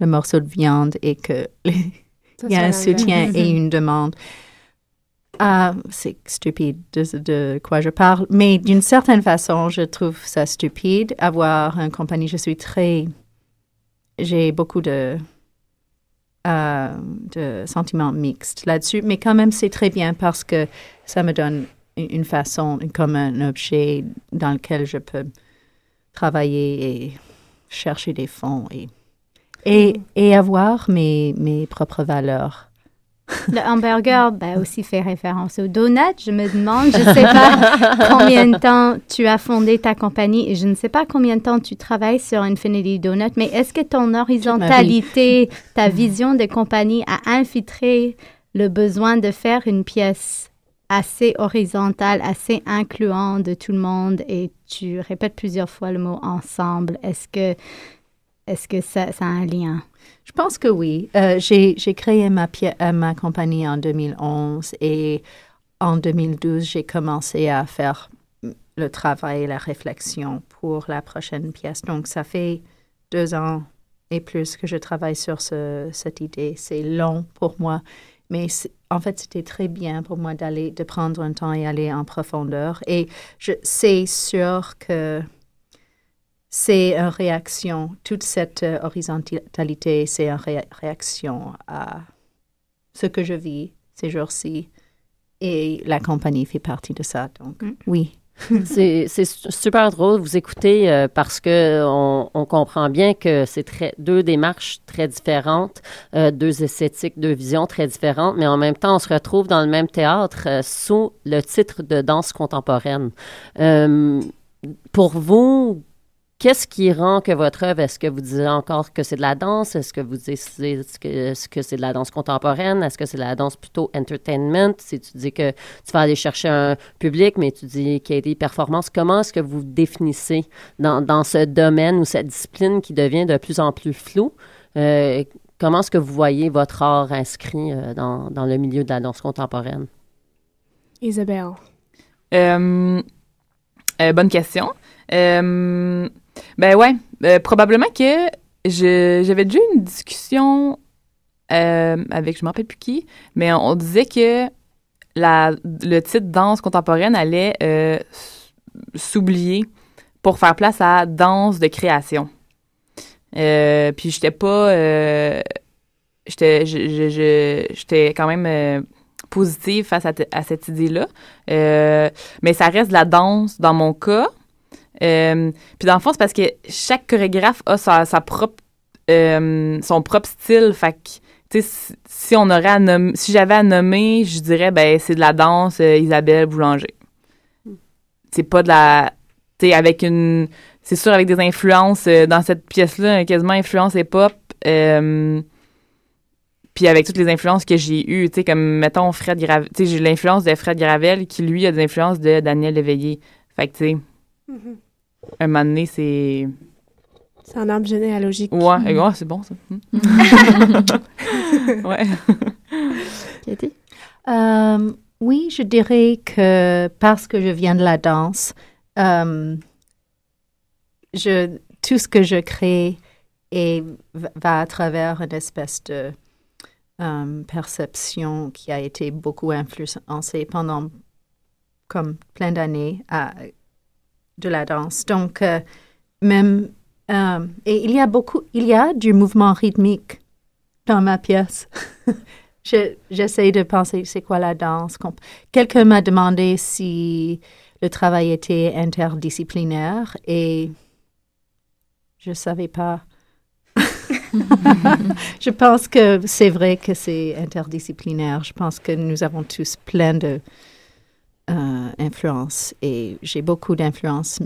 le morceau de viande et que les- il y a un soutien et une demande. Ah, c'est stupide de, de quoi je parle, mais d'une certaine façon, je trouve ça stupide avoir une compagnie. Je suis très. J'ai beaucoup de, euh, de sentiments mixtes là-dessus, mais quand même, c'est très bien parce que ça me donne une façon, comme un objet dans lequel je peux travailler et chercher des fonds et, et, et avoir mes, mes propres valeurs. Le hamburger ben, aussi fait référence au donut. Je me demande, je ne sais pas combien de temps tu as fondé ta compagnie et je ne sais pas combien de temps tu travailles sur Infinity Donut, mais est-ce que ton horizontalité, ta vision de compagnie a infiltré le besoin de faire une pièce assez horizontale, assez incluante de tout le monde et tu répètes plusieurs fois le mot ensemble. Est-ce que, est-ce que ça, a un lien? Je pense que oui. Euh, j'ai, créé ma, euh, ma compagnie en 2011 et en 2012, j'ai commencé à faire le travail la réflexion pour la prochaine pièce. Donc, ça fait deux ans et plus que je travaille sur ce- cette idée. C'est long pour moi, mais en fait, c'était très bien pour moi d'aller, de prendre un temps et aller en profondeur. Et je, c'est sûr que c'est une réaction. Toute cette euh, horizontalité, c'est une ré- réaction à ce que je vis ces jours-ci. Et la compagnie fait partie de ça. Donc, oui. c'est c'est su- super drôle de vous écouter euh, parce que on, comprend bien que c'est deux démarches très différentes, euh, deux esthétiques, deux visions très différentes, mais en même temps, on se retrouve dans le même théâtre euh, sous le titre de danse contemporaine. Pour vous, Qu'est-ce qui rend que votre œuvre, est-ce que vous disiez encore que c'est de la danse? Est-ce que vous décidez que, c'est de la danse contemporaine? Est-ce que c'est de la danse plutôt entertainment? Si tu dis que tu vas aller chercher un public, mais tu dis qu'il y a des performances, comment est-ce que vous définissez dans, dans ce domaine ou cette discipline qui devient de plus en plus floue? Euh, comment est-ce que vous voyez votre art inscrit euh, dans, dans le milieu de la danse contemporaine? Isabelle. Euh, euh, bonne question. Euh, ben ouais, euh, probablement que j'avais déjà une discussion euh, avec, je me rappelle plus qui, mais on, disait que le titre danse contemporaine allait euh, s'oublier pour faire place à danse de création. Puis j'étais pas, j'étais, quand même positive face à, à cette idée-là. Mais ça reste de la danse dans mon cas. Euh, puis dans le fond, c'est parce que chaque chorégraphe a sa, propre, euh, son propre style. Fait que, tu sais, si, si j'avais à nommer, je dirais, ben, c'est de la danse euh, Isabelle Boulanger. C'est pas de la, tu sais, avec une, c'est sûr avec des influences euh, dans cette pièce-là, quasiment influence hip-hop. Puis avec toutes les influences que j'ai eues, tu sais, comme, mettons, Fred Gravel, tu sais, j'ai l'influence de Fred Gravel qui, lui, a des influences de Daniel Léveillé. Fait que, tu sais, Mhm. Un moment donné, c'est... C'est un arbre généalogique. Ouais, ouais, c'est bon, ça. Hmm. ouais. Katie? Euh, oui, je dirais que parce que je viens de la danse, euh, je, tout ce que je crée est, va à travers une espèce de euh, perception qui a été beaucoup influencée pendant comme plein d'années à- de la danse. Donc, euh, même, euh, et il y a beaucoup, il y a du mouvement rythmique dans ma pièce. Je- J'essaie de penser, c'est quoi la danse? Quelqu'un m'a demandé si le travail était interdisciplinaire et je ne savais pas. je pense que c'est vrai que c'est interdisciplinaire. Je pense que nous avons tous plein de euh, influences et j'ai beaucoup d'influence.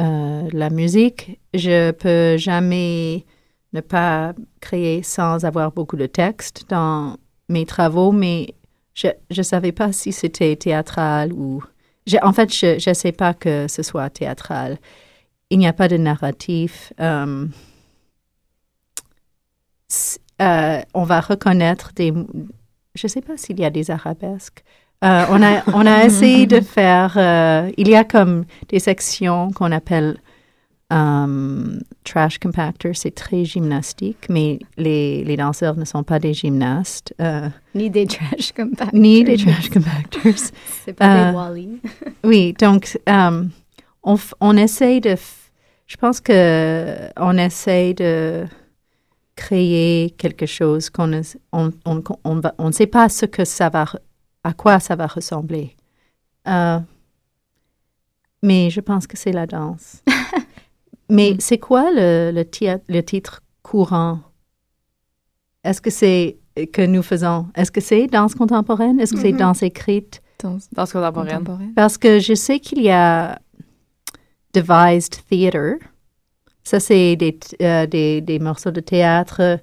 Euh, la musique, je peux jamais ne pas créer sans avoir beaucoup de texte dans mes travaux, mais je ne savais pas si c'était théâtral ou... en fait, je ne sais pas que ce soit théâtral. Il n'y a pas de narratif. euh, on va reconnaître des... Je ne sais pas s'il y a des arabesques. Euh, on, a, on a essayé de faire... euh, il y a comme des sections qu'on appelle euh, trash compactor. C'est très gymnastique, mais les, les danseurs ne sont pas des gymnastes. euh, Ni des trash compactors. ni des trash compactors. C'est pas des Wally. oui, donc on, on essaye de... Je pense que on essaye de créer quelque chose qu'on ne on, on, on, on ne sait pas ce que ça va, à quoi ça va ressembler? Euh, mais je pense que c'est la danse. mais c'est quoi le, le, tia- le titre courant? Est-ce que c'est que nous faisons? Est-ce que c'est danse contemporaine? Est-ce que c'est Mhm. danse écrite? Danse, contemporaine. Parce que je sais qu'il y a devised theater. Ça, c'est des, euh, des, des morceaux de théâtre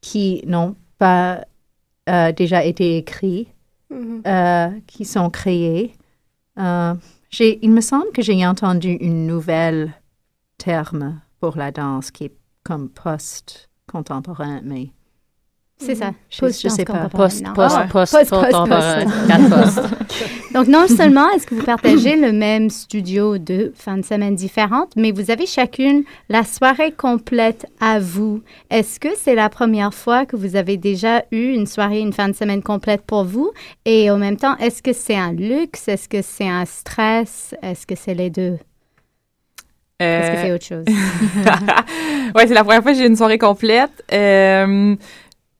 qui n'ont pas euh, déjà été écrits, Mhm. euh, qui sont créés. Euh, il me semble que j'ai entendu une nouvelle terme pour la danse qui est comme post-contemporain, mais... C'est ça. Je, je sais pas. Post- post- Ah, post- post- post- post. Donc, non seulement est-ce que vous partagez le même studio de fin de semaine différentes, mais vous avez chacune la soirée complète à vous. Est-ce que c'est la première fois que vous avez déjà eu une soirée, une fin de semaine complète pour vous? Et en même temps, est-ce que c'est un luxe? Est-ce que c'est un stress? Est-ce que c'est les deux? Est-ce que c'est autre chose? ouais, c'est la première fois que j'ai eu une soirée complète. Euh,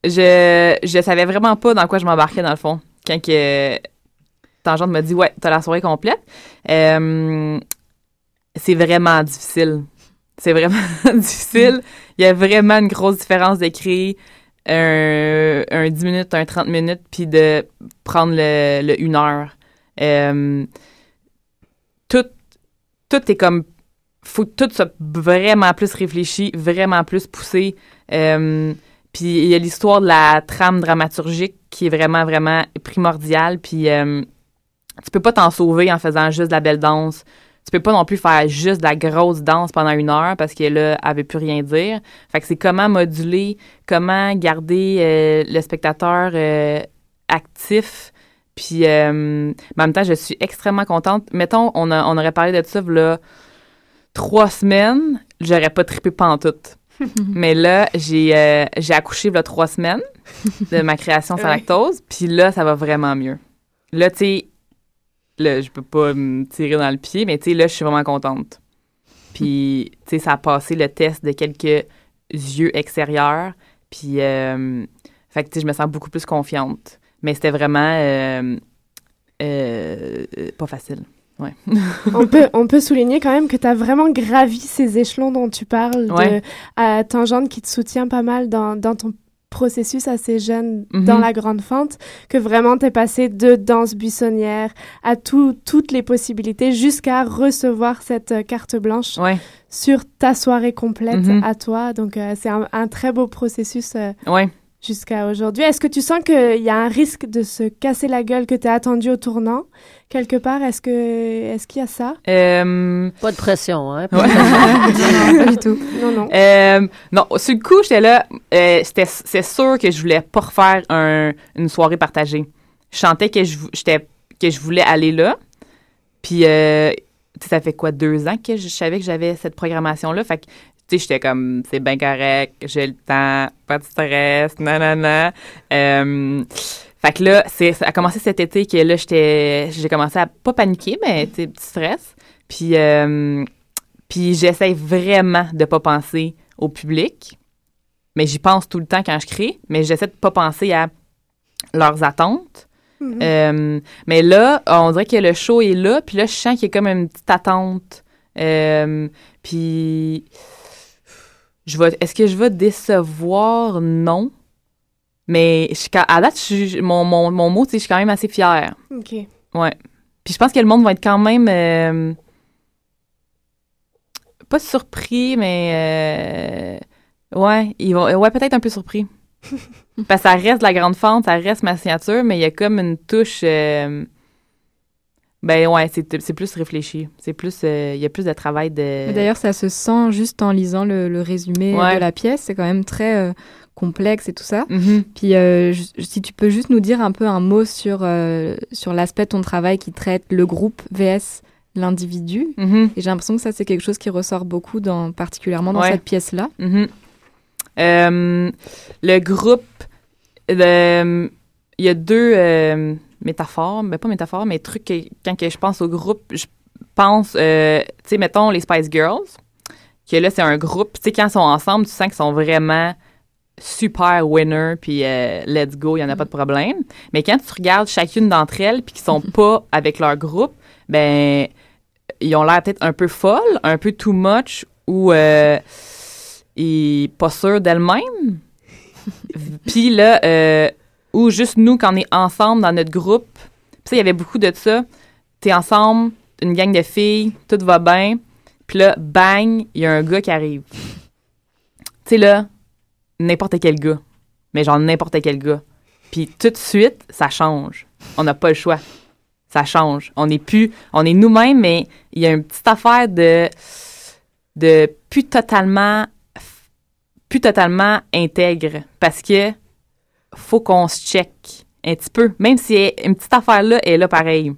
je, je savais vraiment pas dans quoi je m'embarquais, dans le fond. Quand que Tangente m'a dit, ouais, t'as la soirée complète. Euh, c'est vraiment difficile. C'est vraiment difficile. Il y a vraiment une grosse différence d'écrire un, un 10 minutes, un 30 minutes, puis de prendre le, le une heure. Euh, tout, tout est comme faut tout soit vraiment plus réfléchi, vraiment plus poussé. Euh, puis il y a l'histoire de la trame dramaturgique qui est vraiment, vraiment primordiale. Puis euh, tu peux pas t'en sauver en faisant juste de la belle danse. Tu peux pas non plus faire juste de la grosse danse pendant une heure parce que là, elle veut plus rien dire. Fait que c'est comment moduler, comment garder euh, le spectateur euh, actif. Puis, euh, en même temps, je suis extrêmement contente. Mettons, on, a- on aurait parlé de ça, là, trois semaines, j'aurais pas trippé pantoute. Mais là, j'ai euh, j'ai accouché là trois semaines de ma création sans lactose, puis là, ça va vraiment mieux. Là, tu sais, là, je peux pas me tirer dans le pied, mais tu sais, là, je suis vraiment contente. Puis, tu sais, ça a passé le test de quelques yeux extérieurs, puis, euh, fait que, tu sais, je me sens beaucoup plus confiante. Mais c'était vraiment euh, euh, pas facile. Ouais. on, peut, on peut souligner quand même que tu as vraiment gravi ces échelons dont tu parles, de Ouais. à Tangente qui te soutient pas mal dans, dans ton processus assez jeune Mhm. dans la grande fente, que vraiment tu es passé de danse buissonnière à tout, toutes les possibilités jusqu'à recevoir cette euh, carte blanche Ouais. sur ta soirée complète Mhm. à toi. Donc euh, c'est un, un très beau processus euh, Ouais. Jusqu'à aujourd'hui. Est-ce que tu sens qu'il y a un risque de se casser la gueule que tu as attendu au tournant? Quelque part Est-ce que est-ce qu'il y a ça? Euh, Pas de pression, hein? Ouais. Non, pas du tout. Non, non. Euh, non, sur le coup, j'étais là, euh, c'était, c'est sûr que je voulais pas refaire un- une soirée partagée. Je sentais que je, j'étais, que je voulais aller là. Puis, euh, tu sais, ça fait quoi, deux ans que je savais que j'avais cette programmation-là? Fait que, tu sais, j'étais comme, c'est bien correct, j'ai le temps, pas de stress, nanana. Euh, fait que là, c'est, ça a commencé cet été que là, j'étais, j'ai commencé à pas paniquer, mais, tu petit stress. Puis, euh, puis j'essaie vraiment de pas penser au public. Mais j'y pense tout le temps quand je crée, mais j'essaie de pas penser à leurs attentes. Mhm. Euh, mais là, on dirait que le show est là, puis là, je sens qu'il y a comme une petite attente. Euh, puis, je vais, est-ce que je vais décevoir? Non. Mais je, à date, je mon, mon, mon mot, c'est que je suis quand même assez fière. Ok. Ouais. Puis je pense que le monde va être quand même euh, pas surpris, mais euh, ouais, ils vont ouais peut-être un peu surpris. Parce que ça reste la grande fente, ça reste ma signature, mais il y a comme une touche. euh, ben ouais, c'est plus réfléchi. C'est plus. euh, Il y a plus de travail de. D'ailleurs, ça se sent juste en lisant le, le résumé Ouais. de la pièce. C'est quand même très euh, complexe et tout ça. Mhm. Puis, euh, si tu peux juste nous dire un peu un mot sur, euh, sur l'aspect de ton travail qui traite le groupe VS l'individu. Mhm. Et j'ai l'impression que ça, c'est quelque chose qui ressort beaucoup, dans, particulièrement dans Ouais. cette pièce-là. Mhm. Euh, le groupe, il y a deux euh, métaphores, mais pas métaphores, mais trucs que, quand que je pense au groupe, je pense, euh, tu sais, mettons les Spice Girls, que là, c'est un groupe, tu sais, quand ils sont ensemble, tu sens qu'ils sont vraiment super winner, puis euh, let's go, il n'y en a pas de problème. Mais quand tu regardes chacune d'entre elles, puis qu'ils sont pas avec leur groupe, ben, ils ont l'air peut-être un peu folles, un peu too much, ou euh, ils pas sûrs d'elles-mêmes. puis là, euh, ou juste nous, quand on est ensemble dans notre groupe, puis ça, il y avait beaucoup de ça. T'es ensemble, une gang de filles, tout va bien, puis là, bang, il y a un gars qui arrive. Tu sais, là, n'importe quel gars, mais genre n'importe quel gars. Puis tout de suite, ça change. On n'a pas le choix. Ça change. On n'est plus, on est nous-mêmes, mais il y a une petite affaire de, de plus totalement, plus totalement intègre parce que faut qu'on se check un petit peu, même si une petite affaire là est là pareil.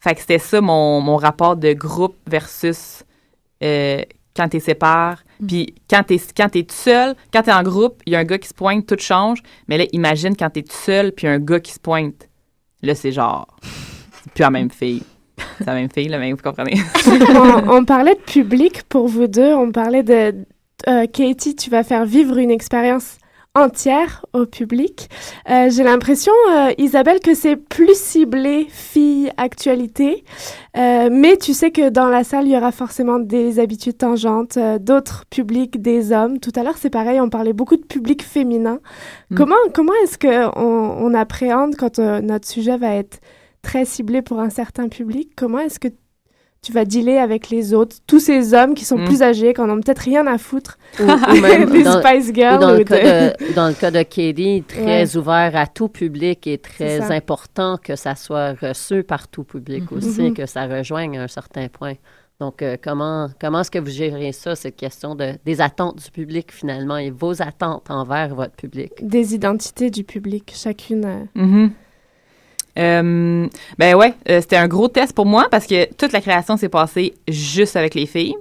Fait que c'était ça mon, mon rapport de groupe versus euh, quand t'es séparé. Puis quand t'es quand t'es tout seul, quand t'es en groupe, il y a un gars qui se pointe, tout change. Mais là, imagine quand t'es tout seul, puis un gars qui se pointe. Là, c'est genre, c'est plus la même fille. C'est la même fille, là, mais vous comprenez. on, on parlait de public pour vous deux. On parlait de euh, Katie, tu vas faire vivre une expérience entière au public. Euh, J'ai l'impression, euh, Isabelle, que c'est plus ciblé filles actualité, Euh, mais tu sais que dans la salle, il y aura forcément des habitudes tangentes, d'autres publics, des hommes. Tout à l'heure, c'est pareil, on parlait beaucoup de public féminin. Mm. Comment, comment est-ce qu'on on appréhende quand notre sujet va être très ciblé pour un certain public? Comment est-ce que tu vas dealer avec les autres, tous ces hommes qui sont Mm. plus âgés, qui en ont peut-être rien à foutre Ou, ou même des dans, Spice Girls ou dans, ou le cas de- de, dans le cas de Katie, très Ouais. ouvert à tout public et très important que ça soit reçu par tout public Mhm. aussi, Mhm. que ça rejoigne un certain point. Donc, euh, comment, comment est-ce que vous gérez ça, cette question de, des attentes du public finalement et vos attentes envers votre public? des identités du public, chacune. euh, Mhm. Euh, ben ouais, euh, c'était un gros test pour moi parce que toute la création s'est passée juste avec les filles.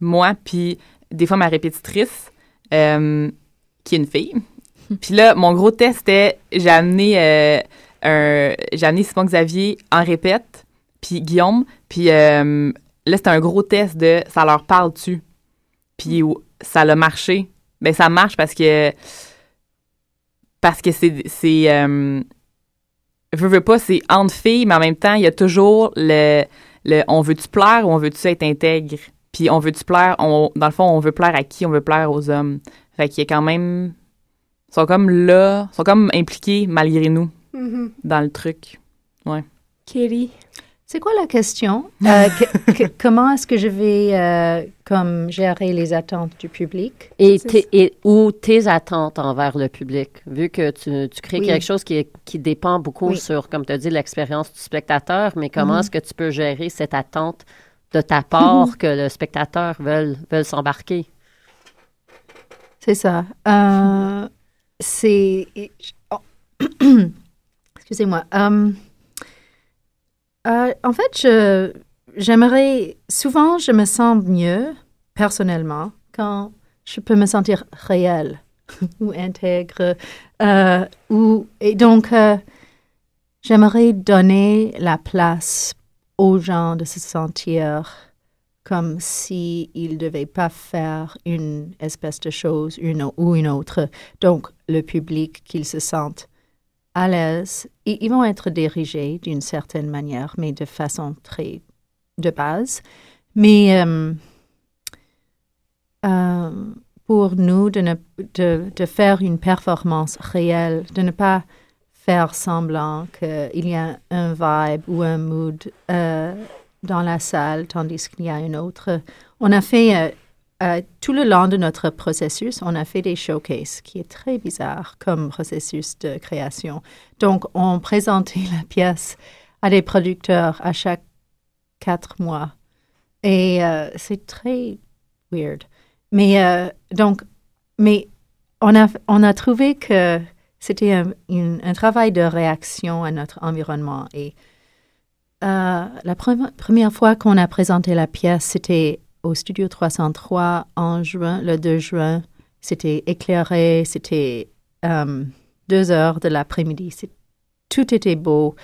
Moi, puis des fois ma répétitrice, euh, qui est une fille. Puis là, mon gros test c'était, j'ai amené, un, j'ai amené Simon Xavier en répète, puis Guillaume, puis là c'était un gros test de ça leur parle-tu? Puis ou- ça l'a marché. Ben ça marche parce que parce que c'est veux, veux pas, c'est entre filles, mais en même temps, il y a toujours le, le on veut-tu plaire ou on veut-tu être intègre? Puis on veut-tu plaire, on, dans le fond, on veut plaire à qui? On veut plaire aux hommes. Fait qu'il y a quand même. Ils sont comme là, ils sont comme impliqués malgré nous Mhm. dans le truc. Ouais. Katie. C'est quoi la question? Euh, que- que- comment est-ce que je vais euh, comme gérer les attentes du public? Et, tes- et ou tes attentes envers le public, vu que tu, tu crées Oui. quelque chose qui, dépend beaucoup Oui. sur, comme tu as dit, l'expérience du spectateur, mais comment Mhm. est-ce que tu peux gérer cette attente de ta part que le spectateur veut, veut s'embarquer? C'est ça. Euh, c'est. oh. Excusez-moi. Euh, en fait, j'aimerais. Souvent, je me sens mieux, personnellement, quand je peux me sentir réelle ou intègre. euh, ou, et donc, euh, j'aimerais donner la place aux gens de se sentir comme s'ils ne devaient pas faire une espèce de chose une ou une autre. Donc, le public, qu'ils se sentent à l'aise, ils, vont être dirigés d'une certaine manière, mais de façon très de base. Mais euh, euh, pour nous, de, ne, de faire une performance réelle, de ne pas faire semblant qu'il y a un vibe ou un mood euh, dans la salle, tandis qu'il y a une autre. On a fait, euh, tout le long de notre processus, on a fait des showcases, qui est très bizarre comme processus de création. Donc, on présentait la pièce à des producteurs à chaque quatre mois. Et euh, c'est très weird. Mais euh, donc, mais on a, on a trouvé que c'était un, travail de réaction à notre environnement. Et la pre- première fois qu'on a présenté la pièce, c'était au Studio 303 en juin, le 2 juin. C'était éclairé, c'était euh, deux heures de l'après-midi. Tout était beau.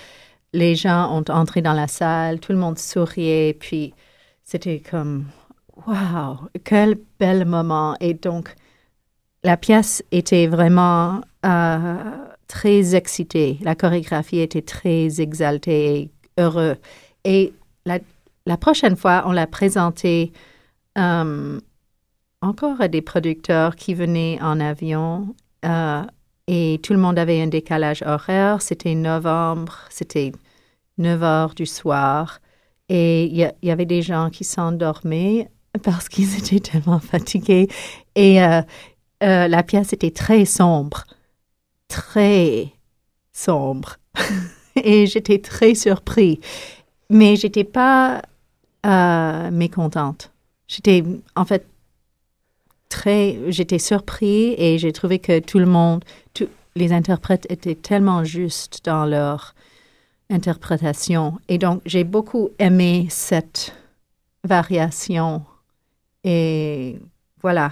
Les gens ont entré dans la salle, tout le monde souriait, puis c'était comme, wow, quel bel moment. Et donc, la pièce était vraiment euh, très excitée. La chorégraphie était très exaltée et heureux. Et la, la prochaine fois, on l'a présentée euh, encore des producteurs qui venaient en avion. euh, et tout le monde avait un décalage horaire. C'était novembre, c'était 9 heures du soir. Et il y, avait des gens qui s'endormaient parce qu'ils étaient tellement fatigués. Et euh, euh, la pièce était très sombre, très sombre. Et j'étais très surpris. Mais j'étais pas mécontente. J'étais en fait très, j'étais surpris et j'ai trouvé que tout le monde, tous les interprètes étaient tellement justes dans leur interprétation. Et donc, j'ai beaucoup aimé cette variation. Et voilà.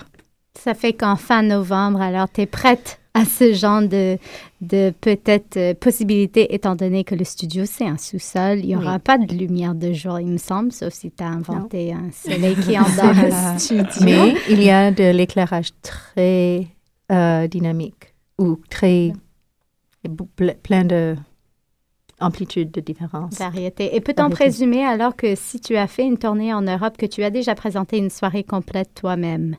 Ça fait qu'en fin novembre, alors, tu es prête? À ce genre de, de peut-être euh, possibilités, étant donné que le studio, c'est un sous-sol. Il n'y aura Oui. pas de lumière de jour, il me semble, sauf si tu as inventé un soleil qui endort le studio. Mais il y a de l'éclairage très euh, dynamique ou très ple- plein de amplitude de différence. Variété. Et peut-on présumer alors que si tu as fait une tournée en Europe, que tu as déjà présenté une soirée complète toi-même?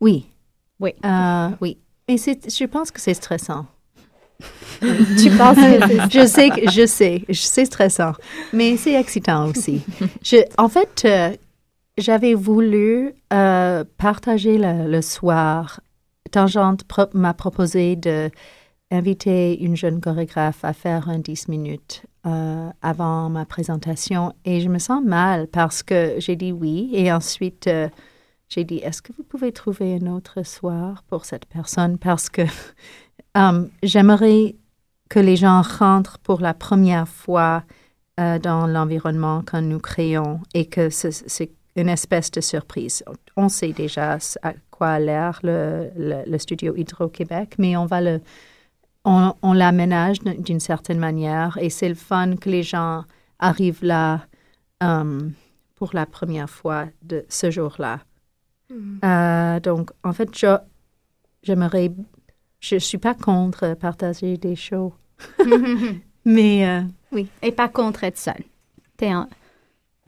Oui. Oui. Euh, oui. Mais c'est, je pense que c'est stressant. Tu penses que c'est Je sais, que- je sais, je sais stressant, mais c'est excitant aussi. Je, en fait, euh, j'avais voulu euh, partager le, le soir. Tangente pro- m'a proposé de inviter une jeune chorégraphe à faire un 10 minutes euh, avant ma présentation et je me sens mal parce que j'ai dit oui et ensuite j'ai dit est-ce que vous pouvez trouver un autre soir pour cette personne? Parce que euh, j'aimerais que les gens rentrent pour la première fois euh, dans l'environnement que nous créons et que ce- c'est une espèce de surprise. On sait déjà à quoi a l'air le, studio Hydro-Québec, mais on va le, on, l'aménage d'une- certaine manière et c'est le fun que les gens arrivent là euh, pour la première fois de ce jour-là. Euh, donc, en fait, je, j'aimerais, je suis pas contre partager des shows, mais euh, oui. Et pas contre être seule. T'es,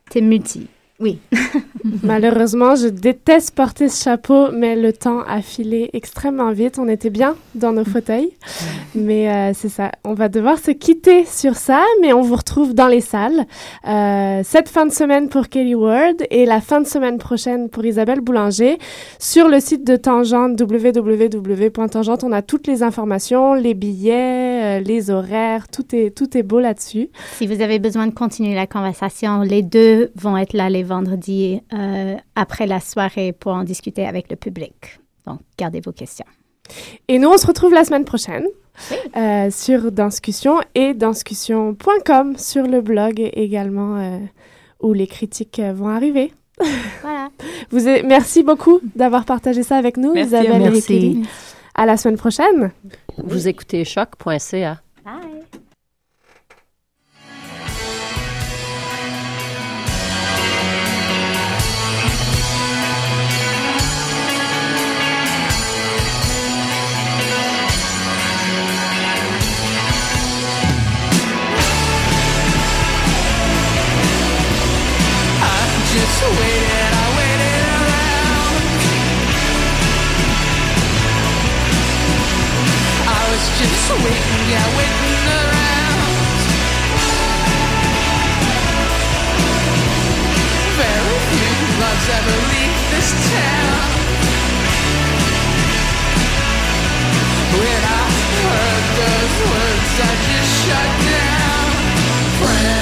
t'es multi. Oui. Malheureusement, je déteste porter ce chapeau, mais le temps a filé extrêmement vite. On était bien dans nos fauteuils, mais euh, c'est ça. On va devoir se quitter sur ça, mais on vous retrouve dans les salles euh, cette fin de semaine pour Kelly Ward et la fin de semaine prochaine pour Isabelle Boulanger. Sur le site de Tangente, www.tangente, on a toutes les informations, les billets, euh, les horaires, tout est, tout est beau là-dessus. Si vous avez besoin de continuer la conversation, les deux vont être là les vendredis euh, après la soirée pour en discuter avec le public. Donc, gardez vos questions. Et nous, on se retrouve la semaine prochaine euh, sur Danscussion et danscussion.com sur le blog également euh, où les critiques vont arriver. Voilà. Vous merci beaucoup d'avoir partagé ça avec nous, Merci, Isabelle et merci. Kelly. À la semaine prochaine. Vous écoutez choc.ca. I just shut down. Friends.